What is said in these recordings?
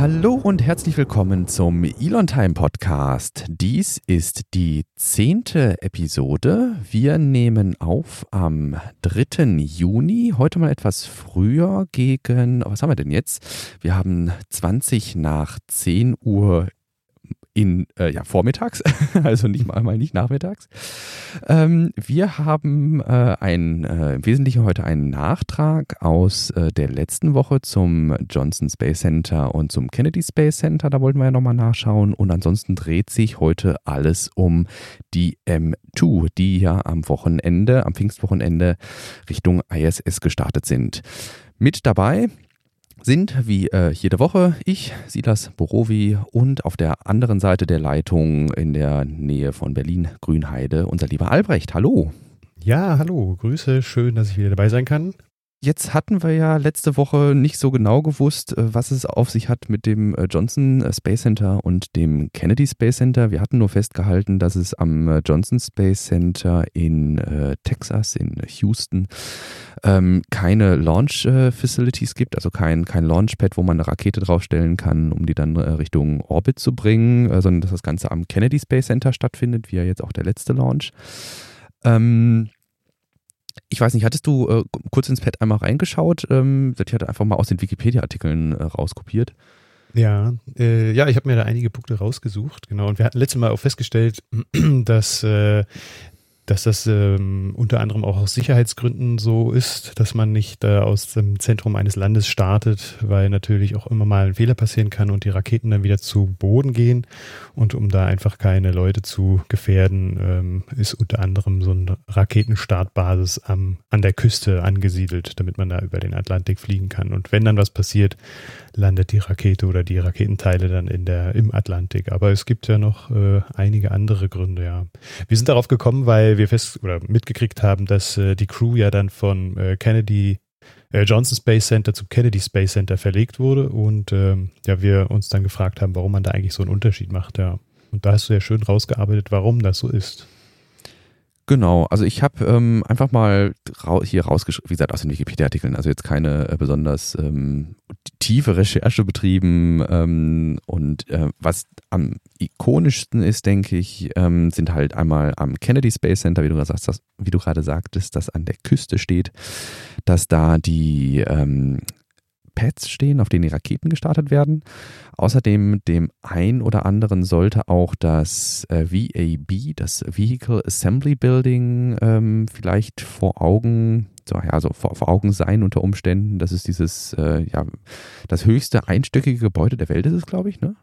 Hallo und herzlich willkommen zum Elon Time Podcast. Dies ist die zehnte Episode. Wir nehmen auf am 3. Juni, heute mal etwas früher gegen, was haben wir denn jetzt? Wir haben 20 nach 10 Uhr in äh, ja, vormittags, also nicht mal, mal nicht nachmittags. Ähm, wir haben äh, ein, äh, im Wesentlichen heute einen Nachtrag aus äh, der letzten Woche zum Johnson Space Center und zum Kennedy Space Center. Da wollten wir ja nochmal nachschauen. Und ansonsten dreht sich heute alles um die M2, die ja am Wochenende, am Pfingstwochenende Richtung ISS gestartet sind. Mit dabei sind wie äh, jede Woche ich, Silas Borowi und auf der anderen Seite der Leitung in der Nähe von Berlin Grünheide unser lieber Albrecht. Hallo. Ja, hallo, Grüße, schön, dass ich wieder dabei sein kann. Jetzt hatten wir ja letzte Woche nicht so genau gewusst, äh, was es auf sich hat mit dem äh, Johnson äh, Space Center und dem Kennedy Space Center. Wir hatten nur festgehalten, dass es am Johnson Space Center in Texas, in Houston, ähm, keine Launch Facilities gibt, also kein, kein Launchpad, wo man eine Rakete draufstellen kann, um die dann Richtung Orbit zu bringen, sondern dass das Ganze am Kennedy Space Center stattfindet, wie ja jetzt auch der letzte Launch. Ähm, ich weiß nicht, hattest du äh, kurz ins Pad einmal reingeschaut? Ähm, ich hatte einfach mal aus den Wikipedia-Artikeln äh, rauskopiert. Ja, äh, ja, ich habe mir da einige Punkte rausgesucht, genau. Und wir hatten letztes Mal auch festgestellt, dass äh, dass das ähm, unter anderem auch aus Sicherheitsgründen so ist, dass man nicht äh, aus dem Zentrum eines Landes startet, weil natürlich auch immer mal ein Fehler passieren kann und die Raketen dann wieder zu Boden gehen. Und um da einfach keine Leute zu gefährden, ähm, ist unter anderem so eine Raketenstartbasis am, an der Küste angesiedelt, damit man da über den Atlantik fliegen kann. Und wenn dann was passiert, landet die Rakete oder die Raketenteile dann in der, im Atlantik. Aber es gibt ja noch äh, einige andere Gründe, ja. Wir sind darauf gekommen, weil wir fest oder mitgekriegt haben, dass äh, die Crew ja dann von äh, Kennedy äh, Johnson Space Center zum Kennedy Space Center verlegt wurde und ähm, ja, wir uns dann gefragt haben, warum man da eigentlich so einen Unterschied macht, ja. Und da hast du ja schön rausgearbeitet, warum das so ist. Genau, also ich habe ähm, einfach mal ra hier rausgeschrieben, wie gesagt, aus den Wikipedia-Artikeln, also jetzt keine äh, besonders ähm, tiefe Recherche betrieben ähm, und äh, was am ikonischsten ist, denke ich, ähm, sind halt einmal am Kennedy Space Center, wie du, sagst, das, wie du gerade sagtest, das an der Küste steht, dass da die ähm, Pads stehen, auf denen die Raketen gestartet werden. Außerdem dem ein oder anderen sollte auch das äh, VAB, das Vehicle Assembly Building, ähm, vielleicht vor Augen, so, ja, also vor, vor, Augen sein unter Umständen. Das ist dieses, äh, ja, das höchste einstöckige Gebäude der Welt ist es, glaube ich, ne?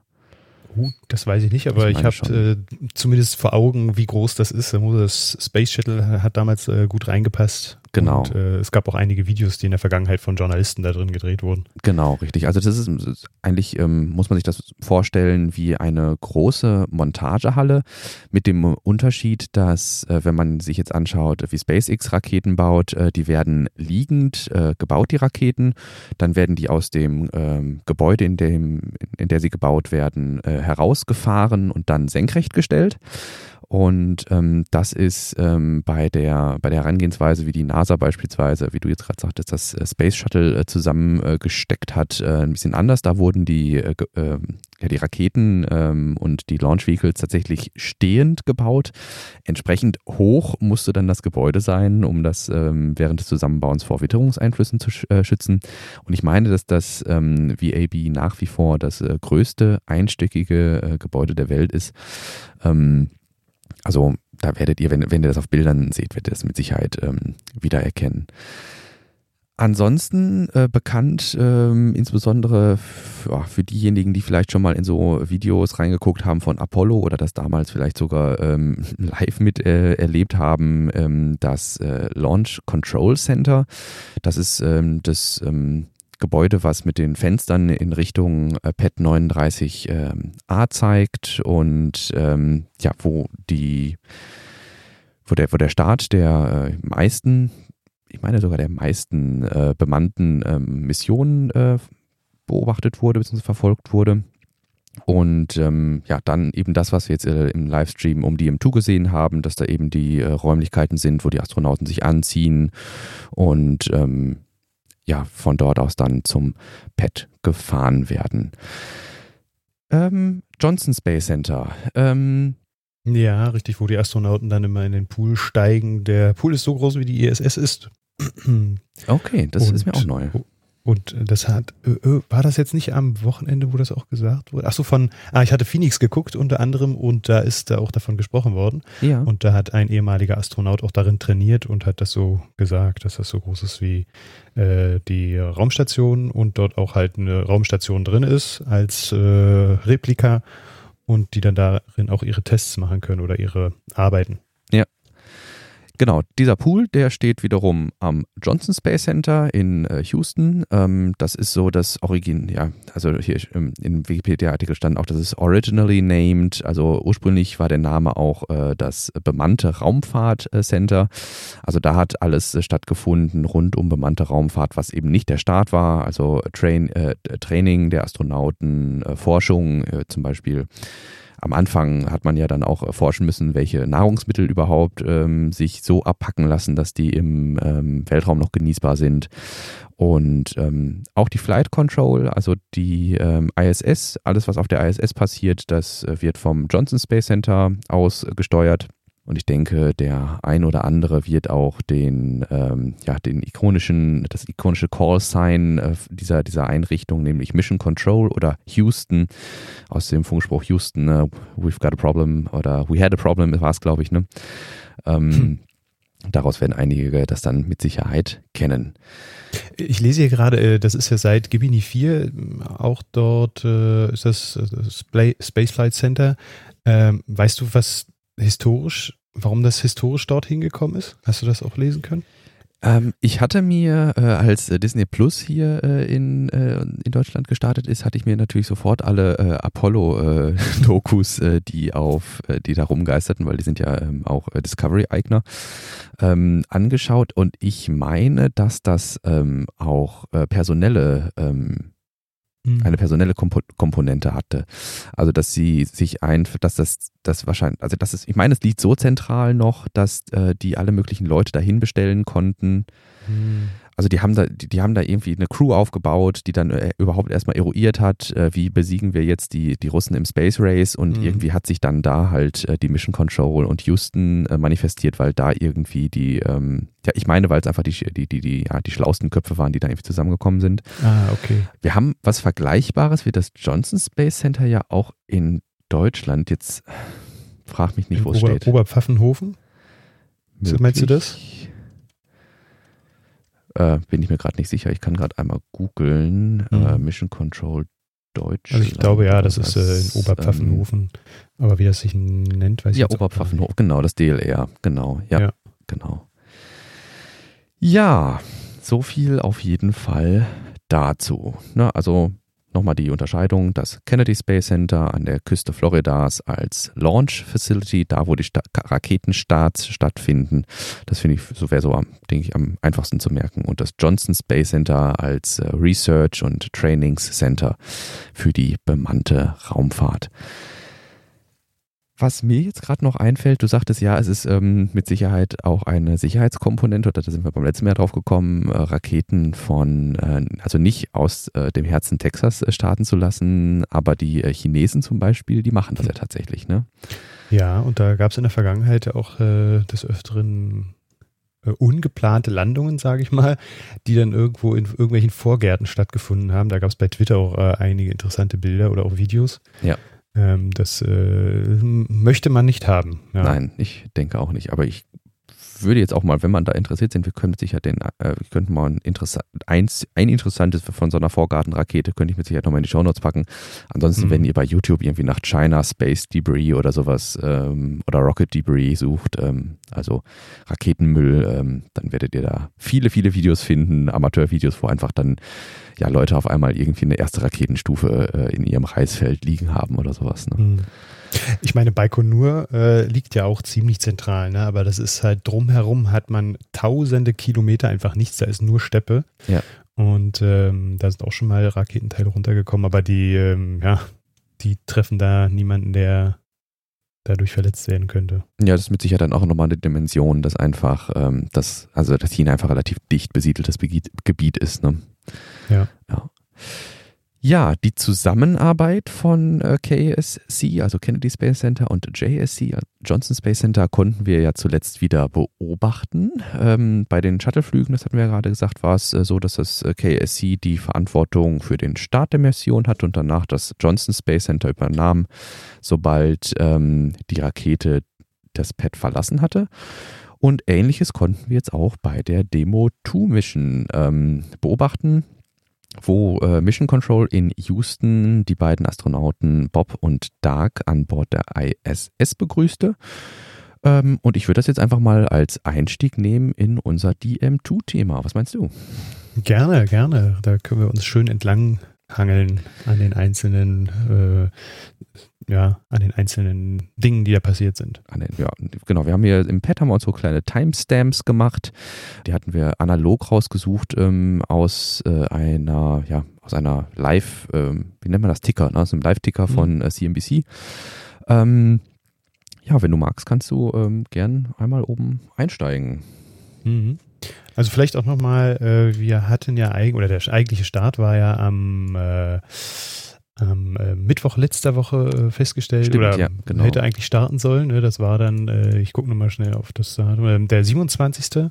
Uh, das weiß ich nicht, aber ich, ich habe äh, zumindest vor Augen, wie groß das ist. Das Space Shuttle hat damals äh, gut reingepasst. Genau. Und äh, es gab auch einige Videos, die in der Vergangenheit von Journalisten da drin gedreht wurden. Genau, richtig. Also das ist, ist eigentlich, ähm, muss man sich das vorstellen, wie eine große Montagehalle mit dem Unterschied, dass, äh, wenn man sich jetzt anschaut, wie SpaceX Raketen baut, äh, die werden liegend äh, gebaut, die Raketen. Dann werden die aus dem ähm, Gebäude, in dem, in der sie gebaut werden, äh, herausgefahren und dann senkrecht gestellt. Und ähm, das ist ähm, bei, der, bei der Herangehensweise, wie die NASA beispielsweise, wie du jetzt gerade sagtest, das äh, Space Shuttle äh, zusammengesteckt hat, äh, ein bisschen anders. Da wurden die, äh, äh, ja, die Raketen ähm, und die Launch Vehicles tatsächlich stehend gebaut. Entsprechend hoch musste dann das Gebäude sein, um das ähm, während des Zusammenbauens vor Witterungseinflüssen zu äh, schützen. Und ich meine, dass das ähm, VAB nach wie vor das äh, größte einstöckige äh, Gebäude der Welt ist. Ähm, also da werdet ihr, wenn, wenn ihr das auf Bildern seht, werdet ihr das mit Sicherheit ähm, wiedererkennen. Ansonsten äh, bekannt, ähm, insbesondere ja, für diejenigen, die vielleicht schon mal in so Videos reingeguckt haben von Apollo oder das damals vielleicht sogar ähm, live mit äh, erlebt haben, ähm, das äh, Launch Control Center. Das ist ähm, das ähm, Gebäude, was mit den Fenstern in Richtung äh, PET 39a ähm, zeigt und ähm, ja, wo die, wo der, wo der Start der äh, meisten, ich meine sogar der meisten äh, bemannten ähm, Missionen äh, beobachtet wurde bzw. verfolgt wurde. Und ähm, ja, dann eben das, was wir jetzt äh, im Livestream um die M2 gesehen haben, dass da eben die äh, Räumlichkeiten sind, wo die Astronauten sich anziehen und ähm, ja, von dort aus dann zum Pad gefahren werden. Ähm, Johnson Space Center. Ähm, ja, richtig, wo die Astronauten dann immer in den Pool steigen. Der Pool ist so groß, wie die ISS ist. okay, das und, ist mir auch neu. Und das hat, äh, äh, war das jetzt nicht am Wochenende, wo das auch gesagt wurde? Achso, von, ah, ich hatte Phoenix geguckt unter anderem und da ist da auch davon gesprochen worden. Ja. Und da hat ein ehemaliger Astronaut auch darin trainiert und hat das so gesagt, dass das so groß ist wie äh, die Raumstation und dort auch halt eine Raumstation drin ist als äh, Replika und die dann darin auch ihre Tests machen können oder ihre Arbeiten. Ja. Genau, dieser Pool, der steht wiederum am Johnson Space Center in äh, Houston. Ähm, das ist so das Origin, ja, also hier im, im Wikipedia-Artikel stand auch, das ist originally named, also ursprünglich war der Name auch äh, das bemannte Raumfahrt-Center. Also da hat alles äh, stattgefunden rund um bemannte Raumfahrt, was eben nicht der Start war, also Train, äh, Training der Astronauten, äh, Forschung äh, zum Beispiel am Anfang hat man ja dann auch forschen müssen, welche Nahrungsmittel überhaupt ähm, sich so abpacken lassen, dass die im ähm, Weltraum noch genießbar sind. Und ähm, auch die Flight Control, also die ähm, ISS, alles was auf der ISS passiert, das äh, wird vom Johnson Space Center aus gesteuert. Und ich denke, der ein oder andere wird auch den, ähm, ja, den ikonischen, das ikonische Call-Sign äh, dieser, dieser Einrichtung, nämlich Mission Control oder Houston, aus dem Funkspruch Houston, uh, we've got a problem oder we had a problem, war es, glaube ich, ne? Ähm, hm. Daraus werden einige das dann mit Sicherheit kennen. Ich lese hier gerade, äh, das ist ja seit Gimini 4, auch dort äh, ist das Space Flight Center. Ähm, weißt du, was historisch, warum das historisch dort hingekommen ist? Hast du das auch lesen können? Ähm, ich hatte mir, äh, als Disney Plus hier äh, in, äh, in Deutschland gestartet ist, hatte ich mir natürlich sofort alle äh, Apollo-Dokus, äh, die auf, äh, die da rumgeisterten, weil die sind ja ähm, auch Discovery-Eigner, ähm, angeschaut und ich meine, dass das ähm, auch personelle ähm. Eine personelle Kompo Komponente hatte. Also dass sie sich ein, dass das, das wahrscheinlich, also das ist, ich meine, es liegt so zentral noch, dass äh, die alle möglichen Leute dahin bestellen konnten. Mhm. Also die haben da, die, die, haben da irgendwie eine Crew aufgebaut, die dann äh, überhaupt erstmal eruiert hat, äh, wie besiegen wir jetzt die, die Russen im Space Race und mhm. irgendwie hat sich dann da halt äh, die Mission Control und Houston äh, manifestiert, weil da irgendwie die, ähm, ja, ich meine, weil es einfach die, die, die, die, ja, die schlausten Köpfe waren, die da irgendwie zusammengekommen sind. Ah, okay. Wir haben was Vergleichbares wie das Johnson Space Center ja auch in Deutschland. Jetzt frag mich nicht, wo es steht. Oberpfaffenhofen? Möglich. Meinst du das? Äh, bin ich mir gerade nicht sicher. Ich kann gerade einmal googeln. Mhm. Äh, Mission Control Deutsch. Also ich glaube ja, das ist äh, in Oberpfaffenhofen. Ähm, aber wie das sich nennt, weiß ich nicht. Ja, Oberpfaffenhofen, genau, das DLR, genau. Ja, ja, genau. Ja, so viel auf jeden Fall dazu. Ne, also Nochmal die Unterscheidung, das Kennedy Space Center an der Küste Floridas als Launch Facility, da wo die Sta Raketenstarts stattfinden. Das finde ich, so wäre so, denke ich, am einfachsten zu merken. Und das Johnson Space Center als äh, Research und Trainings Center für die bemannte Raumfahrt. Was mir jetzt gerade noch einfällt, du sagtest ja, es ist ähm, mit Sicherheit auch eine Sicherheitskomponente, oder da sind wir beim letzten Mal drauf gekommen, äh, Raketen von, äh, also nicht aus äh, dem Herzen Texas äh, starten zu lassen, aber die äh, Chinesen zum Beispiel, die machen das ja tatsächlich, ne? Ja, und da gab es in der Vergangenheit auch äh, des Öfteren ungeplante Landungen, sage ich mal, die dann irgendwo in irgendwelchen Vorgärten stattgefunden haben. Da gab es bei Twitter auch einige interessante Bilder oder auch Videos. Ja. Ähm, das äh, möchte man nicht haben. Ja. Nein, ich denke auch nicht. Aber ich würde jetzt auch mal, wenn man da interessiert sind, wir können mit Sicherheit den, äh, wir könnten mal ein, Interessa eins, ein interessantes von so einer Vorgartenrakete, könnte ich mit Sicherheit nochmal in die Shownotes packen. Ansonsten, mhm. wenn ihr bei YouTube irgendwie nach China Space Debris oder sowas ähm, oder Rocket Debris sucht, ähm, also Raketenmüll, ähm, dann werdet ihr da viele, viele Videos finden, Amateurvideos, wo einfach dann ja Leute auf einmal irgendwie eine erste Raketenstufe äh, in ihrem Reisfeld liegen haben oder sowas. Ne? Mhm. Ich meine, Baikonur äh, liegt ja auch ziemlich zentral, ne? aber das ist halt drumherum hat man tausende Kilometer einfach nichts, da ist nur Steppe. Ja. Und ähm, da sind auch schon mal Raketenteile runtergekommen, aber die, ähm, ja, die treffen da niemanden, der dadurch verletzt werden könnte. Ja, das ist mit Sicherheit dann auch nochmal eine Dimension, dass einfach, ähm, das, also dass China einfach relativ dicht besiedeltes Gebiet ist. Ne? Ja. ja. Ja, die Zusammenarbeit von äh, KSC, also Kennedy Space Center und JSC, Johnson Space Center, konnten wir ja zuletzt wieder beobachten. Ähm, bei den Shuttleflügen, das hatten wir ja gerade gesagt, war es äh, so, dass das äh, KSC die Verantwortung für den Start der Mission hat und danach das Johnson Space Center übernahm, sobald ähm, die Rakete das Pad verlassen hatte. Und ähnliches konnten wir jetzt auch bei der Demo 2 Mission ähm, beobachten wo äh, Mission Control in Houston die beiden Astronauten Bob und Dark an Bord der ISS begrüßte. Ähm, und ich würde das jetzt einfach mal als Einstieg nehmen in unser DM2-Thema. Was meinst du? Gerne, gerne. Da können wir uns schön entlang hangeln an den einzelnen äh, ja, an den einzelnen Dingen, die da passiert sind. Den, ja, genau. Wir haben hier im Pad haben wir uns so kleine Timestamps gemacht. Die hatten wir analog rausgesucht ähm, aus äh, einer, ja, aus einer Live, ähm, wie nennt man das, Ticker, ne? aus einem Live-Ticker mhm. von äh, CNBC. Ähm, ja, wenn du magst, kannst du ähm, gern einmal oben einsteigen. Mhm. Also vielleicht auch nochmal, äh, wir hatten ja eigentlich, oder der eigentliche Start war ja am äh, am äh, Mittwoch letzter Woche äh, festgestellt Stimmt, oder ja, genau. hätte eigentlich starten sollen. Ne? Das war dann, äh, ich gucke nochmal schnell auf das Datum, der 27.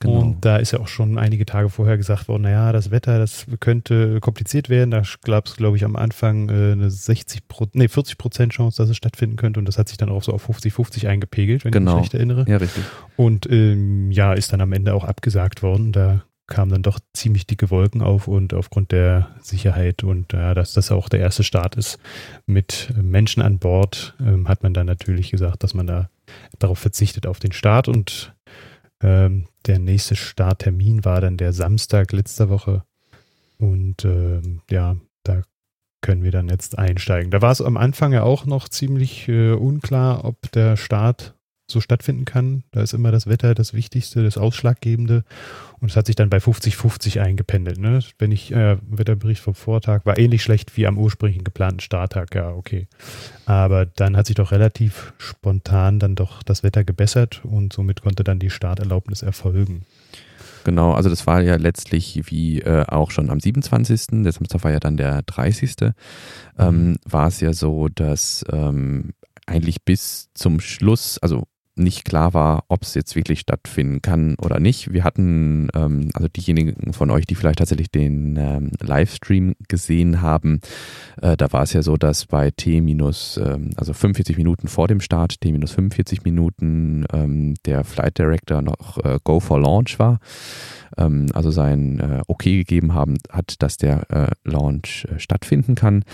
Genau. Und da ist ja auch schon einige Tage vorher gesagt worden, naja, das Wetter, das könnte kompliziert werden. Da gab es, glaube ich, am Anfang äh, eine 60 Pro, nee, 40 Prozent Chance, dass es stattfinden könnte. Und das hat sich dann auch so auf 50-50 eingepegelt, wenn genau. ich mich recht erinnere. Ja, richtig. Und ähm, ja, ist dann am Ende auch abgesagt worden. Da kamen dann doch ziemlich dicke Wolken auf und aufgrund der Sicherheit und ja, dass das auch der erste Start ist mit Menschen an Bord, ähm, hat man dann natürlich gesagt, dass man da darauf verzichtet auf den Start und ähm, der nächste Starttermin war dann der Samstag letzter Woche und ähm, ja, da können wir dann jetzt einsteigen. Da war es am Anfang ja auch noch ziemlich äh, unklar, ob der Start so stattfinden kann. Da ist immer das Wetter das Wichtigste, das Ausschlaggebende. Und es hat sich dann bei 50-50 eingependelt. Ne? Wenn ich, äh, Wetterbericht vom Vortag war ähnlich schlecht wie am ursprünglich geplanten Starttag, ja, okay. Aber dann hat sich doch relativ spontan dann doch das Wetter gebessert und somit konnte dann die Starterlaubnis erfolgen. Genau, also das war ja letztlich wie äh, auch schon am 27., der Samstag war ja dann der 30., ähm, mhm. war es ja so, dass ähm, eigentlich bis zum Schluss, also nicht klar war, ob es jetzt wirklich stattfinden kann oder nicht. Wir hatten, ähm, also diejenigen von euch, die vielleicht tatsächlich den ähm, Livestream gesehen haben, äh, da war es ja so, dass bei T minus, ähm, also 45 Minuten vor dem Start, T minus 45 Minuten, ähm, der Flight Director noch äh, Go for Launch war. Ähm, also sein äh, Okay gegeben haben hat, dass der äh, Launch äh, stattfinden kann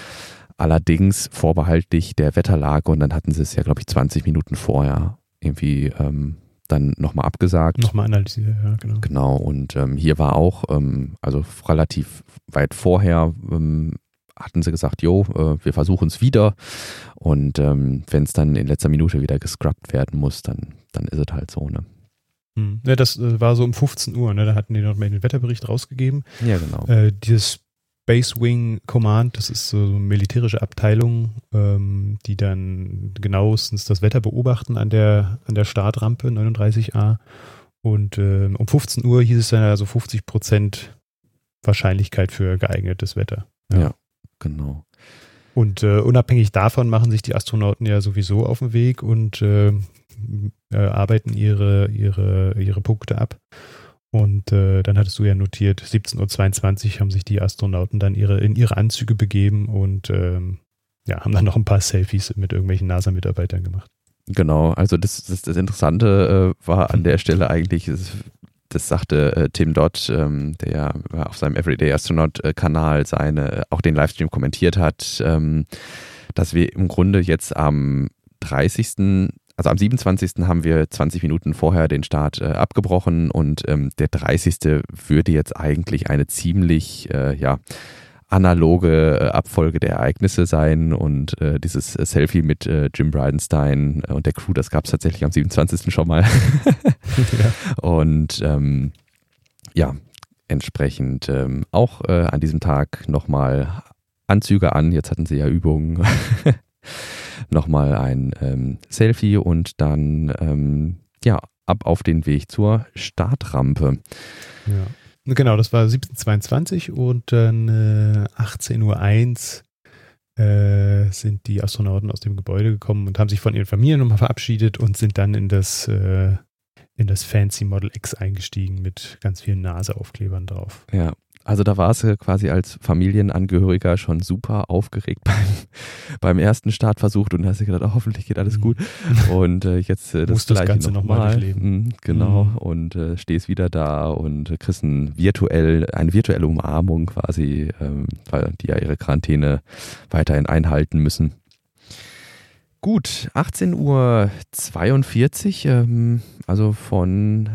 allerdings vorbehaltlich der Wetterlage und dann hatten sie es ja, glaube ich, 20 Minuten vorher irgendwie ähm, dann nochmal abgesagt. Nochmal analysiert, ja, genau. Genau, und ähm, hier war auch, ähm, also relativ weit vorher, ähm, hatten sie gesagt, jo, äh, wir versuchen es wieder. Und ähm, wenn es dann in letzter Minute wieder gescrubbt werden muss, dann, dann ist es halt so, ne? Hm. Ja, das äh, war so um 15 Uhr, ne? Da hatten die noch mal den Wetterbericht rausgegeben. Ja, genau. Äh, dieses Base Wing Command, das ist so eine militärische Abteilung, ähm, die dann genauestens das Wetter beobachten an der, an der Startrampe 39a. Und äh, um 15 Uhr hieß es dann also 50 Prozent Wahrscheinlichkeit für geeignetes Wetter. Ja, ja genau. Und äh, unabhängig davon machen sich die Astronauten ja sowieso auf den Weg und äh, äh arbeiten ihre, ihre, ihre Punkte ab. Und äh, dann hattest du ja notiert, 17.22 Uhr haben sich die Astronauten dann ihre, in ihre Anzüge begeben und ähm, ja, haben dann noch ein paar Selfies mit irgendwelchen NASA-Mitarbeitern gemacht. Genau, also das, das, das Interessante äh, war an der Stelle eigentlich, das, das sagte äh, Tim Dodd, ähm, der auf seinem Everyday Astronaut-Kanal seine, auch den Livestream kommentiert hat, ähm, dass wir im Grunde jetzt am 30 also am 27. haben wir 20 Minuten vorher den Start äh, abgebrochen und ähm, der 30. würde jetzt eigentlich eine ziemlich, äh, ja, analoge äh, Abfolge der Ereignisse sein und äh, dieses äh, Selfie mit äh, Jim Bridenstine und der Crew, das gab es tatsächlich am 27. schon mal. ja. Und ähm, ja, entsprechend ähm, auch äh, an diesem Tag nochmal Anzüge an. Jetzt hatten sie ja Übungen. nochmal ein ähm, Selfie und dann ähm, ja ab auf den Weg zur Startrampe. Ja. Genau, das war 1722 und dann äh, 18.01 Uhr äh, sind die Astronauten aus dem Gebäude gekommen und haben sich von ihren Familien nochmal verabschiedet und sind dann in das, äh, in das Fancy Model X eingestiegen mit ganz vielen NASA-Aufklebern drauf. Ja, also da war es quasi als Familienangehöriger schon super aufgeregt beim, beim ersten Startversuch und hast dir gedacht, oh, hoffentlich geht alles gut. Mhm. Und äh, jetzt äh, das, das Ganze nochmal noch mhm, Genau. Mhm. Und äh, stehst wieder da und kriegst ein virtuell, eine virtuelle Umarmung quasi, ähm, weil die ja ihre Quarantäne weiterhin einhalten müssen. Gut, 18.42 Uhr, ähm, also von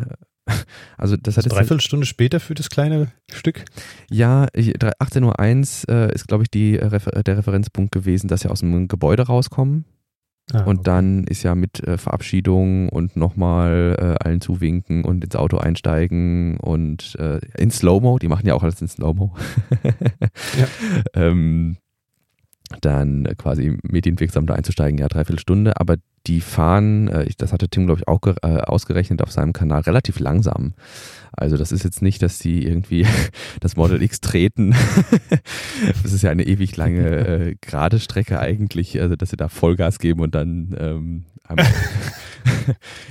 also das hat also dreiviertel Stunde später für das kleine Stück? Ja, 18.01 Uhr äh, ist, glaube ich, die, äh, der Referenzpunkt gewesen, dass sie aus dem Gebäude rauskommen. Ah, und okay. dann ist ja mit äh, Verabschiedung und nochmal äh, allen zuwinken und ins Auto einsteigen und äh, in Slow-Mo, die machen ja auch alles in Slow-Mo. ja. ähm, dann quasi medienwirksam da einzusteigen, ja, dreiviertel Stunde, aber die fahren, äh, das hatte Tim, glaube ich, auch äh, ausgerechnet auf seinem Kanal, relativ langsam. Also das ist jetzt nicht, dass die irgendwie das Model X treten. das ist ja eine ewig lange äh, gerade Strecke eigentlich, also dass sie da Vollgas geben und dann ähm,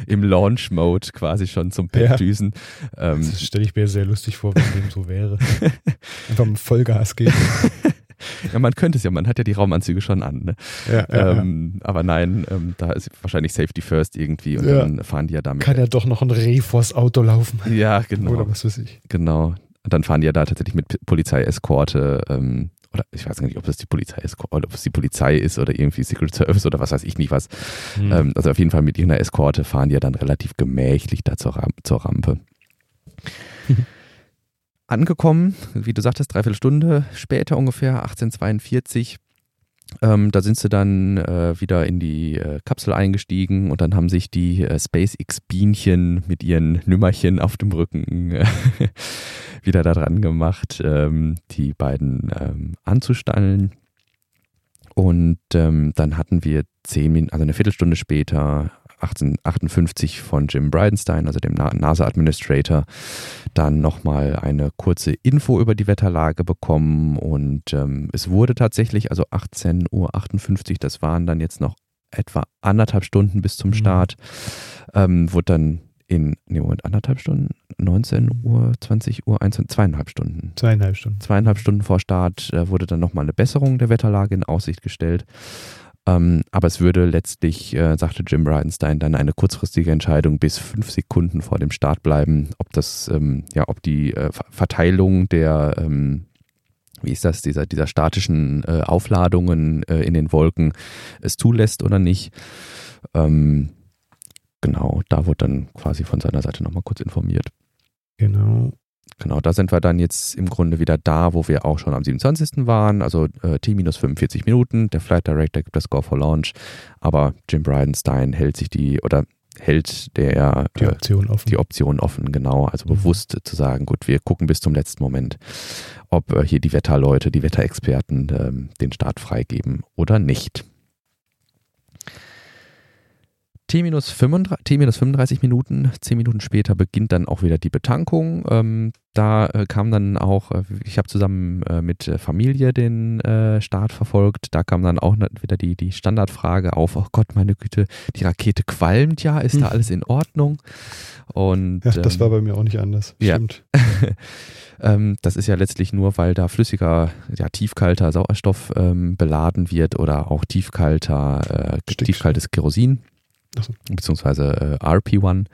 im Launch-Mode quasi schon zum Pad ja. düsen. Ähm, das stelle ich mir sehr lustig vor, wenn dem so wäre. Einfach mit Vollgas geben. Ja, man könnte es ja, man hat ja die Raumanzüge schon an. Ne? Ja, ähm. Aber nein, ähm, da ist wahrscheinlich Safety First irgendwie und dann fahren die ja damit. Kann ja doch noch ein Reh vors Auto laufen. Ja, genau. Oder was weiß ich. Genau. Und dann fahren die ja da tatsächlich mit Polizeieskorte. Ähm, oder ich weiß gar nicht, ob das die Polizei ist, ob es die Polizei ist oder irgendwie Secret Service oder was weiß ich nicht was. Hm. Ähm, also auf jeden Fall mit irgendeiner Eskorte fahren die ja dann relativ gemächlich da zur, Ram zur Rampe. angekommen, wie du sagtest, dreiviertel Stunde später ungefähr, 1842. Ähm, da sind sie dann äh, wieder in die äh, Kapsel eingestiegen und dann haben sich die äh, SpaceX-Bienchen mit ihren Nümmerchen auf dem Rücken äh, wieder daran gemacht, ähm, die beiden ähm, anzustellen. Und ähm, dann hatten wir zehn Minuten, also eine Viertelstunde später 1858 von Jim Bridenstine, also dem NASA-Administrator, dann nochmal eine kurze Info über die Wetterlage bekommen und ähm, es wurde tatsächlich, also 18.58 Uhr, das waren dann jetzt noch etwa anderthalb Stunden bis zum mhm. Start, ähm, wurde dann in, nee, Moment, anderthalb Stunden, 19 Uhr, 20 Uhr, 1, zweieinhalb Stunden. Zweieinhalb Stunden. Zweieinhalb Stunden vor Start äh, wurde dann nochmal eine Besserung der Wetterlage in Aussicht gestellt. Ähm, aber es würde letztlich, äh, sagte Jim Bridenstine, dann eine kurzfristige Entscheidung bis fünf Sekunden vor dem Start bleiben, ob das, ähm, ja, ob die äh, Verteilung der, ähm, wie ist das, dieser, dieser statischen äh, Aufladungen äh, in den Wolken es zulässt oder nicht. Ähm, genau, da wurde dann quasi von seiner Seite nochmal kurz informiert. Genau. Genau, da sind wir dann jetzt im Grunde wieder da, wo wir auch schon am 27. waren, also äh, T minus 45 Minuten. Der Flight Director gibt das Go for Launch, aber Jim Bridenstine hält sich die oder hält der die Option offen. Die Option offen, genau. Also mhm. bewusst zu sagen, gut, wir gucken bis zum letzten Moment, ob äh, hier die Wetterleute, die Wetterexperten ähm, den Start freigeben oder nicht. T-35 Minuten, 10 Minuten später beginnt dann auch wieder die Betankung. Ähm, da äh, kam dann auch, äh, ich habe zusammen äh, mit Familie den äh, Start verfolgt, da kam dann auch wieder die, die Standardfrage auf, oh Gott, meine Güte, die Rakete qualmt ja, ist hm. da alles in Ordnung? Und, ja, das ähm, war bei mir auch nicht anders. Stimmt. ähm, das ist ja letztlich nur, weil da flüssiger, ja, tiefkalter Sauerstoff ähm, beladen wird oder auch tiefkalter, äh, tiefkaltes Kerosin beziehungsweise äh, RP1,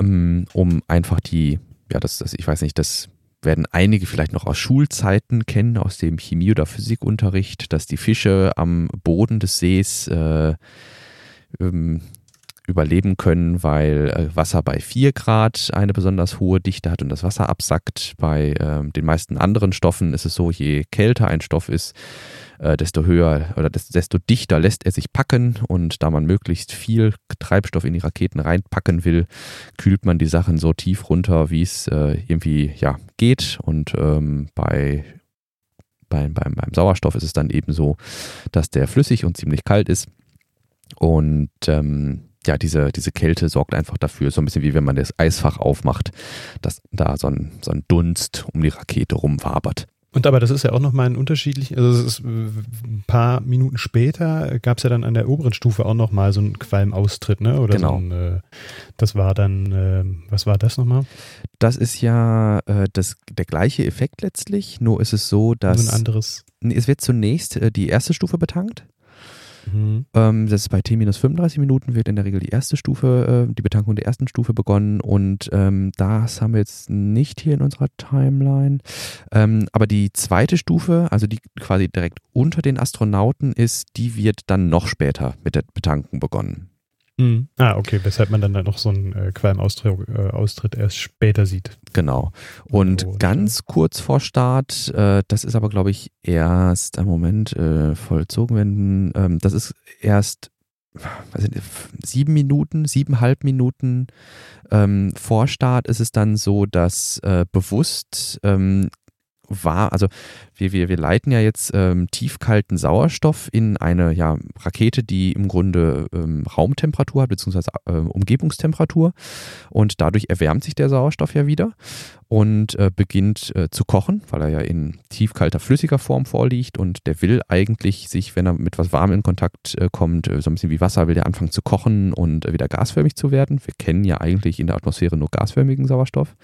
ähm, um einfach die, ja, das, das, ich weiß nicht, das werden einige vielleicht noch aus Schulzeiten kennen, aus dem Chemie- oder Physikunterricht, dass die Fische am Boden des Sees äh, ähm, überleben können, weil äh, Wasser bei 4 Grad eine besonders hohe Dichte hat und das Wasser absackt. Bei äh, den meisten anderen Stoffen ist es so, je kälter ein Stoff ist, äh, desto höher oder desto dichter lässt er sich packen. Und da man möglichst viel Treibstoff in die Raketen reinpacken will, kühlt man die Sachen so tief runter, wie es äh, irgendwie ja, geht. Und ähm, bei beim, beim, beim Sauerstoff ist es dann eben so, dass der flüssig und ziemlich kalt ist. Und ähm, ja, diese, diese Kälte sorgt einfach dafür, so ein bisschen wie wenn man das Eisfach aufmacht, dass da so ein, so ein Dunst um die Rakete rumwabert. Und aber das ist ja auch nochmal ein unterschiedlich, also es ist ein paar Minuten später gab es ja dann an der oberen Stufe auch nochmal so einen Qualmaustritt, ne? Oder genau. so ein, äh, das war dann, äh, was war das nochmal? Das ist ja äh, das, der gleiche Effekt letztlich, nur ist es so, dass. So ein anderes. Es wird zunächst äh, die erste Stufe betankt Mhm. Ähm, das ist bei T-35 Minuten wird in der Regel die erste Stufe, äh, die Betankung der ersten Stufe begonnen und ähm, das haben wir jetzt nicht hier in unserer Timeline. Ähm, aber die zweite Stufe, also die quasi direkt unter den Astronauten ist, die wird dann noch später mit der Betankung begonnen. Mhm. Ah, okay, weshalb man dann noch so einen äh, Qualmaustritt äh, Austritt erst später sieht. Genau. Und oh, ganz kurz vor Start, äh, das ist aber, glaube ich, erst, ein Moment, äh, vollzogen werden, ähm, das ist erst weiß nicht, sieben Minuten, siebeneinhalb Minuten ähm, vor Start ist es dann so, dass äh, bewusst ähm, war, also wir, wir, wir leiten ja jetzt ähm, tiefkalten Sauerstoff in eine ja, Rakete, die im Grunde ähm, Raumtemperatur hat, beziehungsweise äh, Umgebungstemperatur. Und dadurch erwärmt sich der Sauerstoff ja wieder und äh, beginnt äh, zu kochen, weil er ja in tiefkalter flüssiger Form vorliegt und der will eigentlich sich, wenn er mit was warm in Kontakt äh, kommt, äh, so ein bisschen wie Wasser, will der anfangen zu kochen und äh, wieder gasförmig zu werden. Wir kennen ja eigentlich in der Atmosphäre nur gasförmigen Sauerstoff.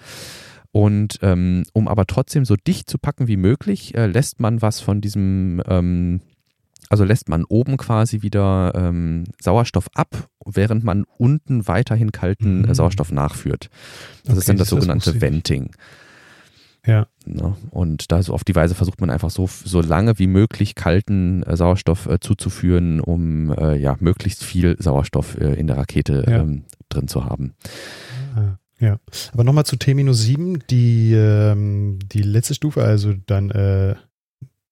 Und ähm, um aber trotzdem so dicht zu packen wie möglich, äh, lässt man was von diesem, ähm, also lässt man oben quasi wieder ähm, Sauerstoff ab, während man unten weiterhin kalten mhm. Sauerstoff nachführt. Das okay, ist dann das, das sogenannte Venting. Ja. Ne? Und da so auf die Weise versucht man einfach so, so lange wie möglich kalten äh, Sauerstoff äh, zuzuführen, um äh, ja möglichst viel Sauerstoff äh, in der Rakete ja. ähm, drin zu haben. Ja, aber nochmal zu T-7, die, ähm, die letzte Stufe, also dann äh,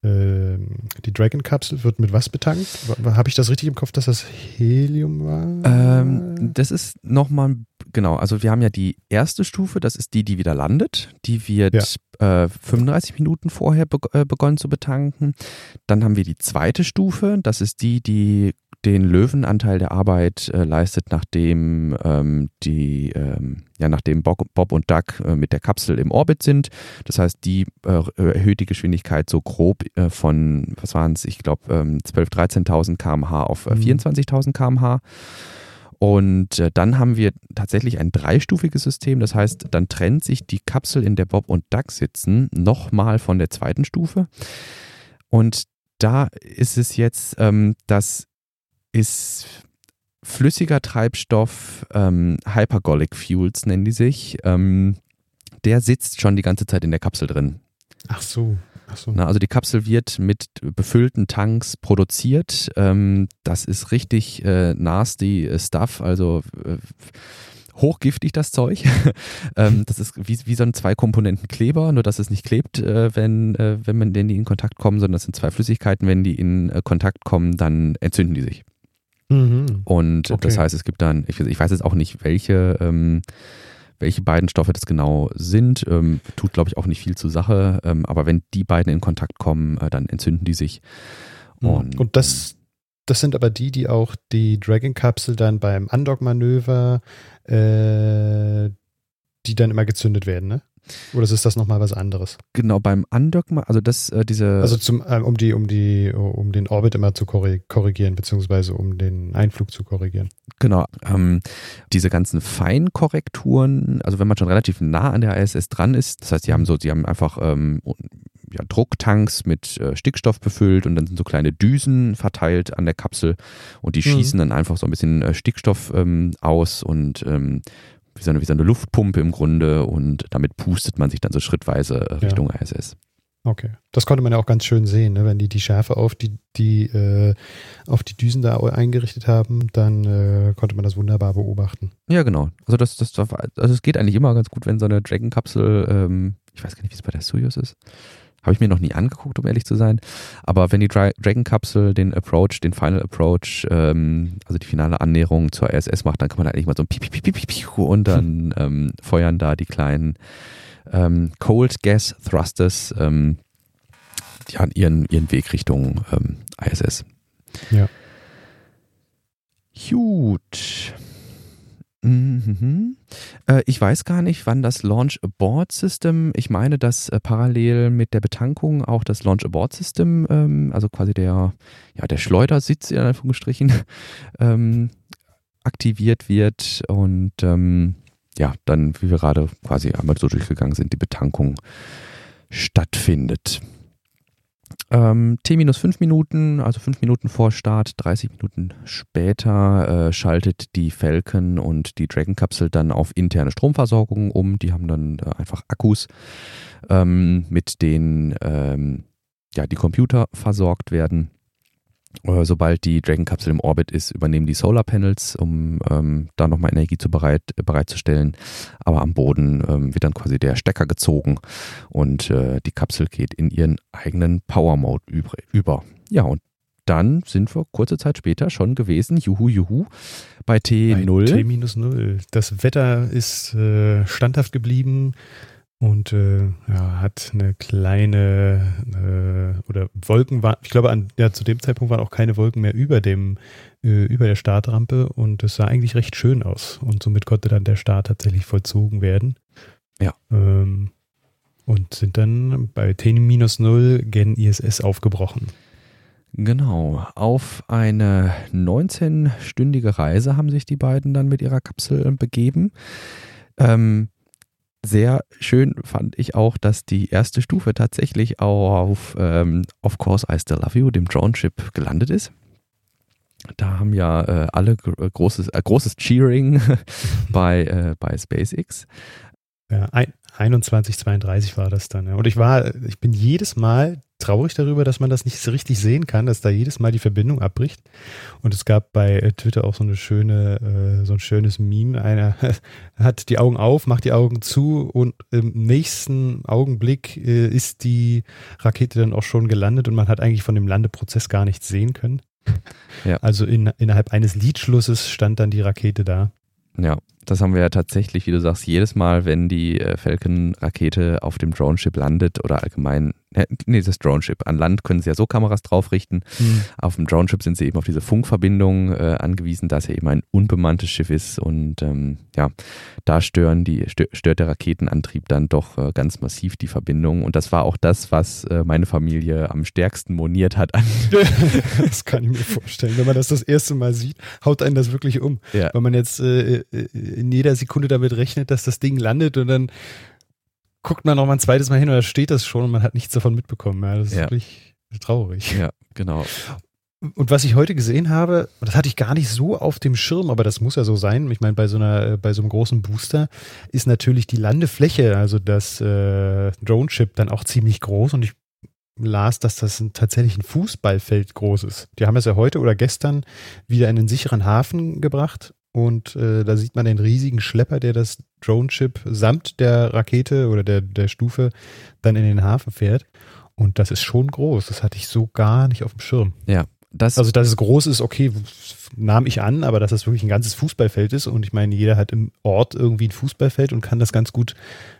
äh, die Dragon-Kapsel wird mit was betankt? Habe ich das richtig im Kopf, dass das Helium war? Ähm, das ist nochmal, genau, also wir haben ja die erste Stufe, das ist die, die wieder landet. Die wird ja. äh, 35 Minuten vorher be äh, begonnen zu betanken. Dann haben wir die zweite Stufe, das ist die, die den Löwenanteil der Arbeit äh, leistet, nachdem ähm, die, ähm, ja, nachdem Bob, Bob und Doug äh, mit der Kapsel im Orbit sind. Das heißt, die äh, erhöht die Geschwindigkeit so grob äh, von, was waren es, ich glaube, ähm, 12.000, 13.000 km/h auf äh, 24.000 mhm. km/h. Und äh, dann haben wir tatsächlich ein dreistufiges System. Das heißt, dann trennt sich die Kapsel, in der Bob und Doug sitzen, nochmal von der zweiten Stufe. Und da ist es jetzt, ähm, dass ist flüssiger Treibstoff, ähm, Hypergolic Fuels nennen die sich. Ähm, der sitzt schon die ganze Zeit in der Kapsel drin. Ach so. Ach so. Na, also die Kapsel wird mit befüllten Tanks produziert. Ähm, das ist richtig äh, nasty Stuff, also äh, hochgiftig das Zeug. ähm, das ist wie, wie so ein zwei Komponenten Kleber, nur dass es nicht klebt, äh, wenn, äh, wenn man denn die in Kontakt kommen, sondern das sind zwei Flüssigkeiten. Wenn die in äh, Kontakt kommen, dann entzünden die sich. Mhm. Und okay. das heißt, es gibt dann, ich, ich weiß jetzt auch nicht, welche, ähm, welche beiden Stoffe das genau sind. Ähm, tut, glaube ich, auch nicht viel zur Sache. Ähm, aber wenn die beiden in Kontakt kommen, äh, dann entzünden die sich. Mhm. Und, Und das, das sind aber die, die auch die Dragon-Kapsel dann beim Undock-Manöver, äh, die dann immer gezündet werden, ne? Oder ist das nochmal was anderes? Genau, beim Undock, also das, äh, diese. Also zum, äh, um die, um die, um den Orbit immer zu korrigieren, beziehungsweise um den Einflug zu korrigieren. Genau. Ähm, diese ganzen Feinkorrekturen, also wenn man schon relativ nah an der ISS dran ist, das heißt, die haben so, die haben einfach ähm, ja, Drucktanks mit äh, Stickstoff befüllt und dann sind so kleine Düsen verteilt an der Kapsel und die mhm. schießen dann einfach so ein bisschen äh, Stickstoff ähm, aus und ähm, wie so, eine, wie so eine Luftpumpe im Grunde und damit pustet man sich dann so schrittweise äh, Richtung ja. ISS. Okay. Das konnte man ja auch ganz schön sehen, ne? wenn die die Schärfe auf die, die, äh, auf die Düsen da eingerichtet haben, dann äh, konnte man das wunderbar beobachten. Ja, genau. Also das, das, also es geht eigentlich immer ganz gut, wenn so eine Dragon-Kapsel, ähm, ich weiß gar nicht, wie es bei der Soyuz ist, habe ich mir noch nie angeguckt, um ehrlich zu sein. Aber wenn die Dra Dragon-Kapsel den Approach, den Final Approach, ähm, also die finale Annäherung zur ISS macht, dann kann man da eigentlich mal so ein Piep, Piep, Piep, Piep, Piep und dann ähm, feuern da die kleinen ähm, Cold Gas Thrusters ähm, ja, ihren, ihren Weg Richtung ähm, ISS. Ja. Gut. Mhm. Äh, ich weiß gar nicht, wann das Launch Abort System, ich meine, dass äh, parallel mit der Betankung auch das Launch Abort System, ähm, also quasi der, ja, der Schleudersitz in Anführungsstrichen, ähm, aktiviert wird und ähm, ja, dann, wie wir gerade quasi einmal so durchgegangen sind, die Betankung stattfindet. Ähm, T minus 5 Minuten, also 5 Minuten vor Start, 30 Minuten später äh, schaltet die Falcon und die Dragon-Kapsel dann auf interne Stromversorgung um. Die haben dann äh, einfach Akkus, ähm, mit denen ähm, ja, die Computer versorgt werden. Äh, sobald die Dragon-Kapsel im Orbit ist, übernehmen die Solar-Panels, um ähm, da nochmal Energie zu bereit, bereitzustellen. Aber am Boden ähm, wird dann quasi der Stecker gezogen und äh, die Kapsel geht in ihren eigenen Power-Mode über. Ja, und dann sind wir kurze Zeit später schon gewesen, juhu, juhu, bei T0. T-0. Das Wetter ist äh, standhaft geblieben und äh, ja, hat eine kleine äh, oder Wolken waren, ich glaube, an, ja, zu dem Zeitpunkt waren auch keine Wolken mehr über dem äh, über der Startrampe und es sah eigentlich recht schön aus und somit konnte dann der Start tatsächlich vollzogen werden. Ja. Ähm, und sind dann bei T-0 gen ISS aufgebrochen. Genau, auf eine 19-stündige Reise haben sich die beiden dann mit ihrer Kapsel begeben. Ähm, sehr schön fand ich auch, dass die erste Stufe tatsächlich auf ähm, Of Course I Still Love You, dem Drone-Chip, gelandet ist. Da haben ja äh, alle gr großes, äh, großes Cheering bei, äh, bei SpaceX. Ja, ein, 2132 war das dann. Und ich war, ich bin jedes Mal traurig darüber, dass man das nicht so richtig sehen kann, dass da jedes Mal die Verbindung abbricht. Und es gab bei äh, Twitter auch so eine schöne, äh, so ein schönes Meme. Einer hat die Augen auf, macht die Augen zu und im nächsten Augenblick äh, ist die Rakete dann auch schon gelandet und man hat eigentlich von dem Landeprozess gar nichts sehen können. Ja. Also in, innerhalb eines Liedschlusses stand dann die Rakete da. Ja, das haben wir ja tatsächlich, wie du sagst, jedes Mal, wenn die äh, Falcon-Rakete auf dem Drone-Ship landet oder allgemein nee, das Drone-Ship. An Land können sie ja so Kameras draufrichten. Mhm. Auf dem Drone-Ship sind sie eben auf diese Funkverbindung äh, angewiesen, da es ja eben ein unbemanntes Schiff ist. Und ähm, ja, da stören die, stört der Raketenantrieb dann doch äh, ganz massiv die Verbindung. Und das war auch das, was äh, meine Familie am stärksten moniert hat. das kann ich mir vorstellen. Wenn man das das erste Mal sieht, haut einen das wirklich um. Ja. Wenn man jetzt äh, äh, in jeder Sekunde damit rechnet, dass das Ding landet und dann guckt man noch mal ein zweites Mal hin oder steht das schon und man hat nichts davon mitbekommen. Ja, das ist ja. wirklich traurig. Ja, genau. Und was ich heute gesehen habe, das hatte ich gar nicht so auf dem Schirm, aber das muss ja so sein. Ich meine, bei so einer, bei so einem großen Booster ist natürlich die Landefläche, also das äh, Drone-Chip, dann auch ziemlich groß. Und ich las, dass das ein, tatsächlich ein Fußballfeld groß ist. Die haben es ja heute oder gestern wieder in einen sicheren Hafen gebracht und äh, da sieht man den riesigen Schlepper, der das Drone-Chip samt der Rakete oder der, der Stufe dann in den Hafen fährt. Und das ist schon groß. Das hatte ich so gar nicht auf dem Schirm. Ja. Das also, dass es groß ist, okay, nahm ich an, aber dass das wirklich ein ganzes Fußballfeld ist und ich meine, jeder hat im Ort irgendwie ein Fußballfeld und kann das ganz gut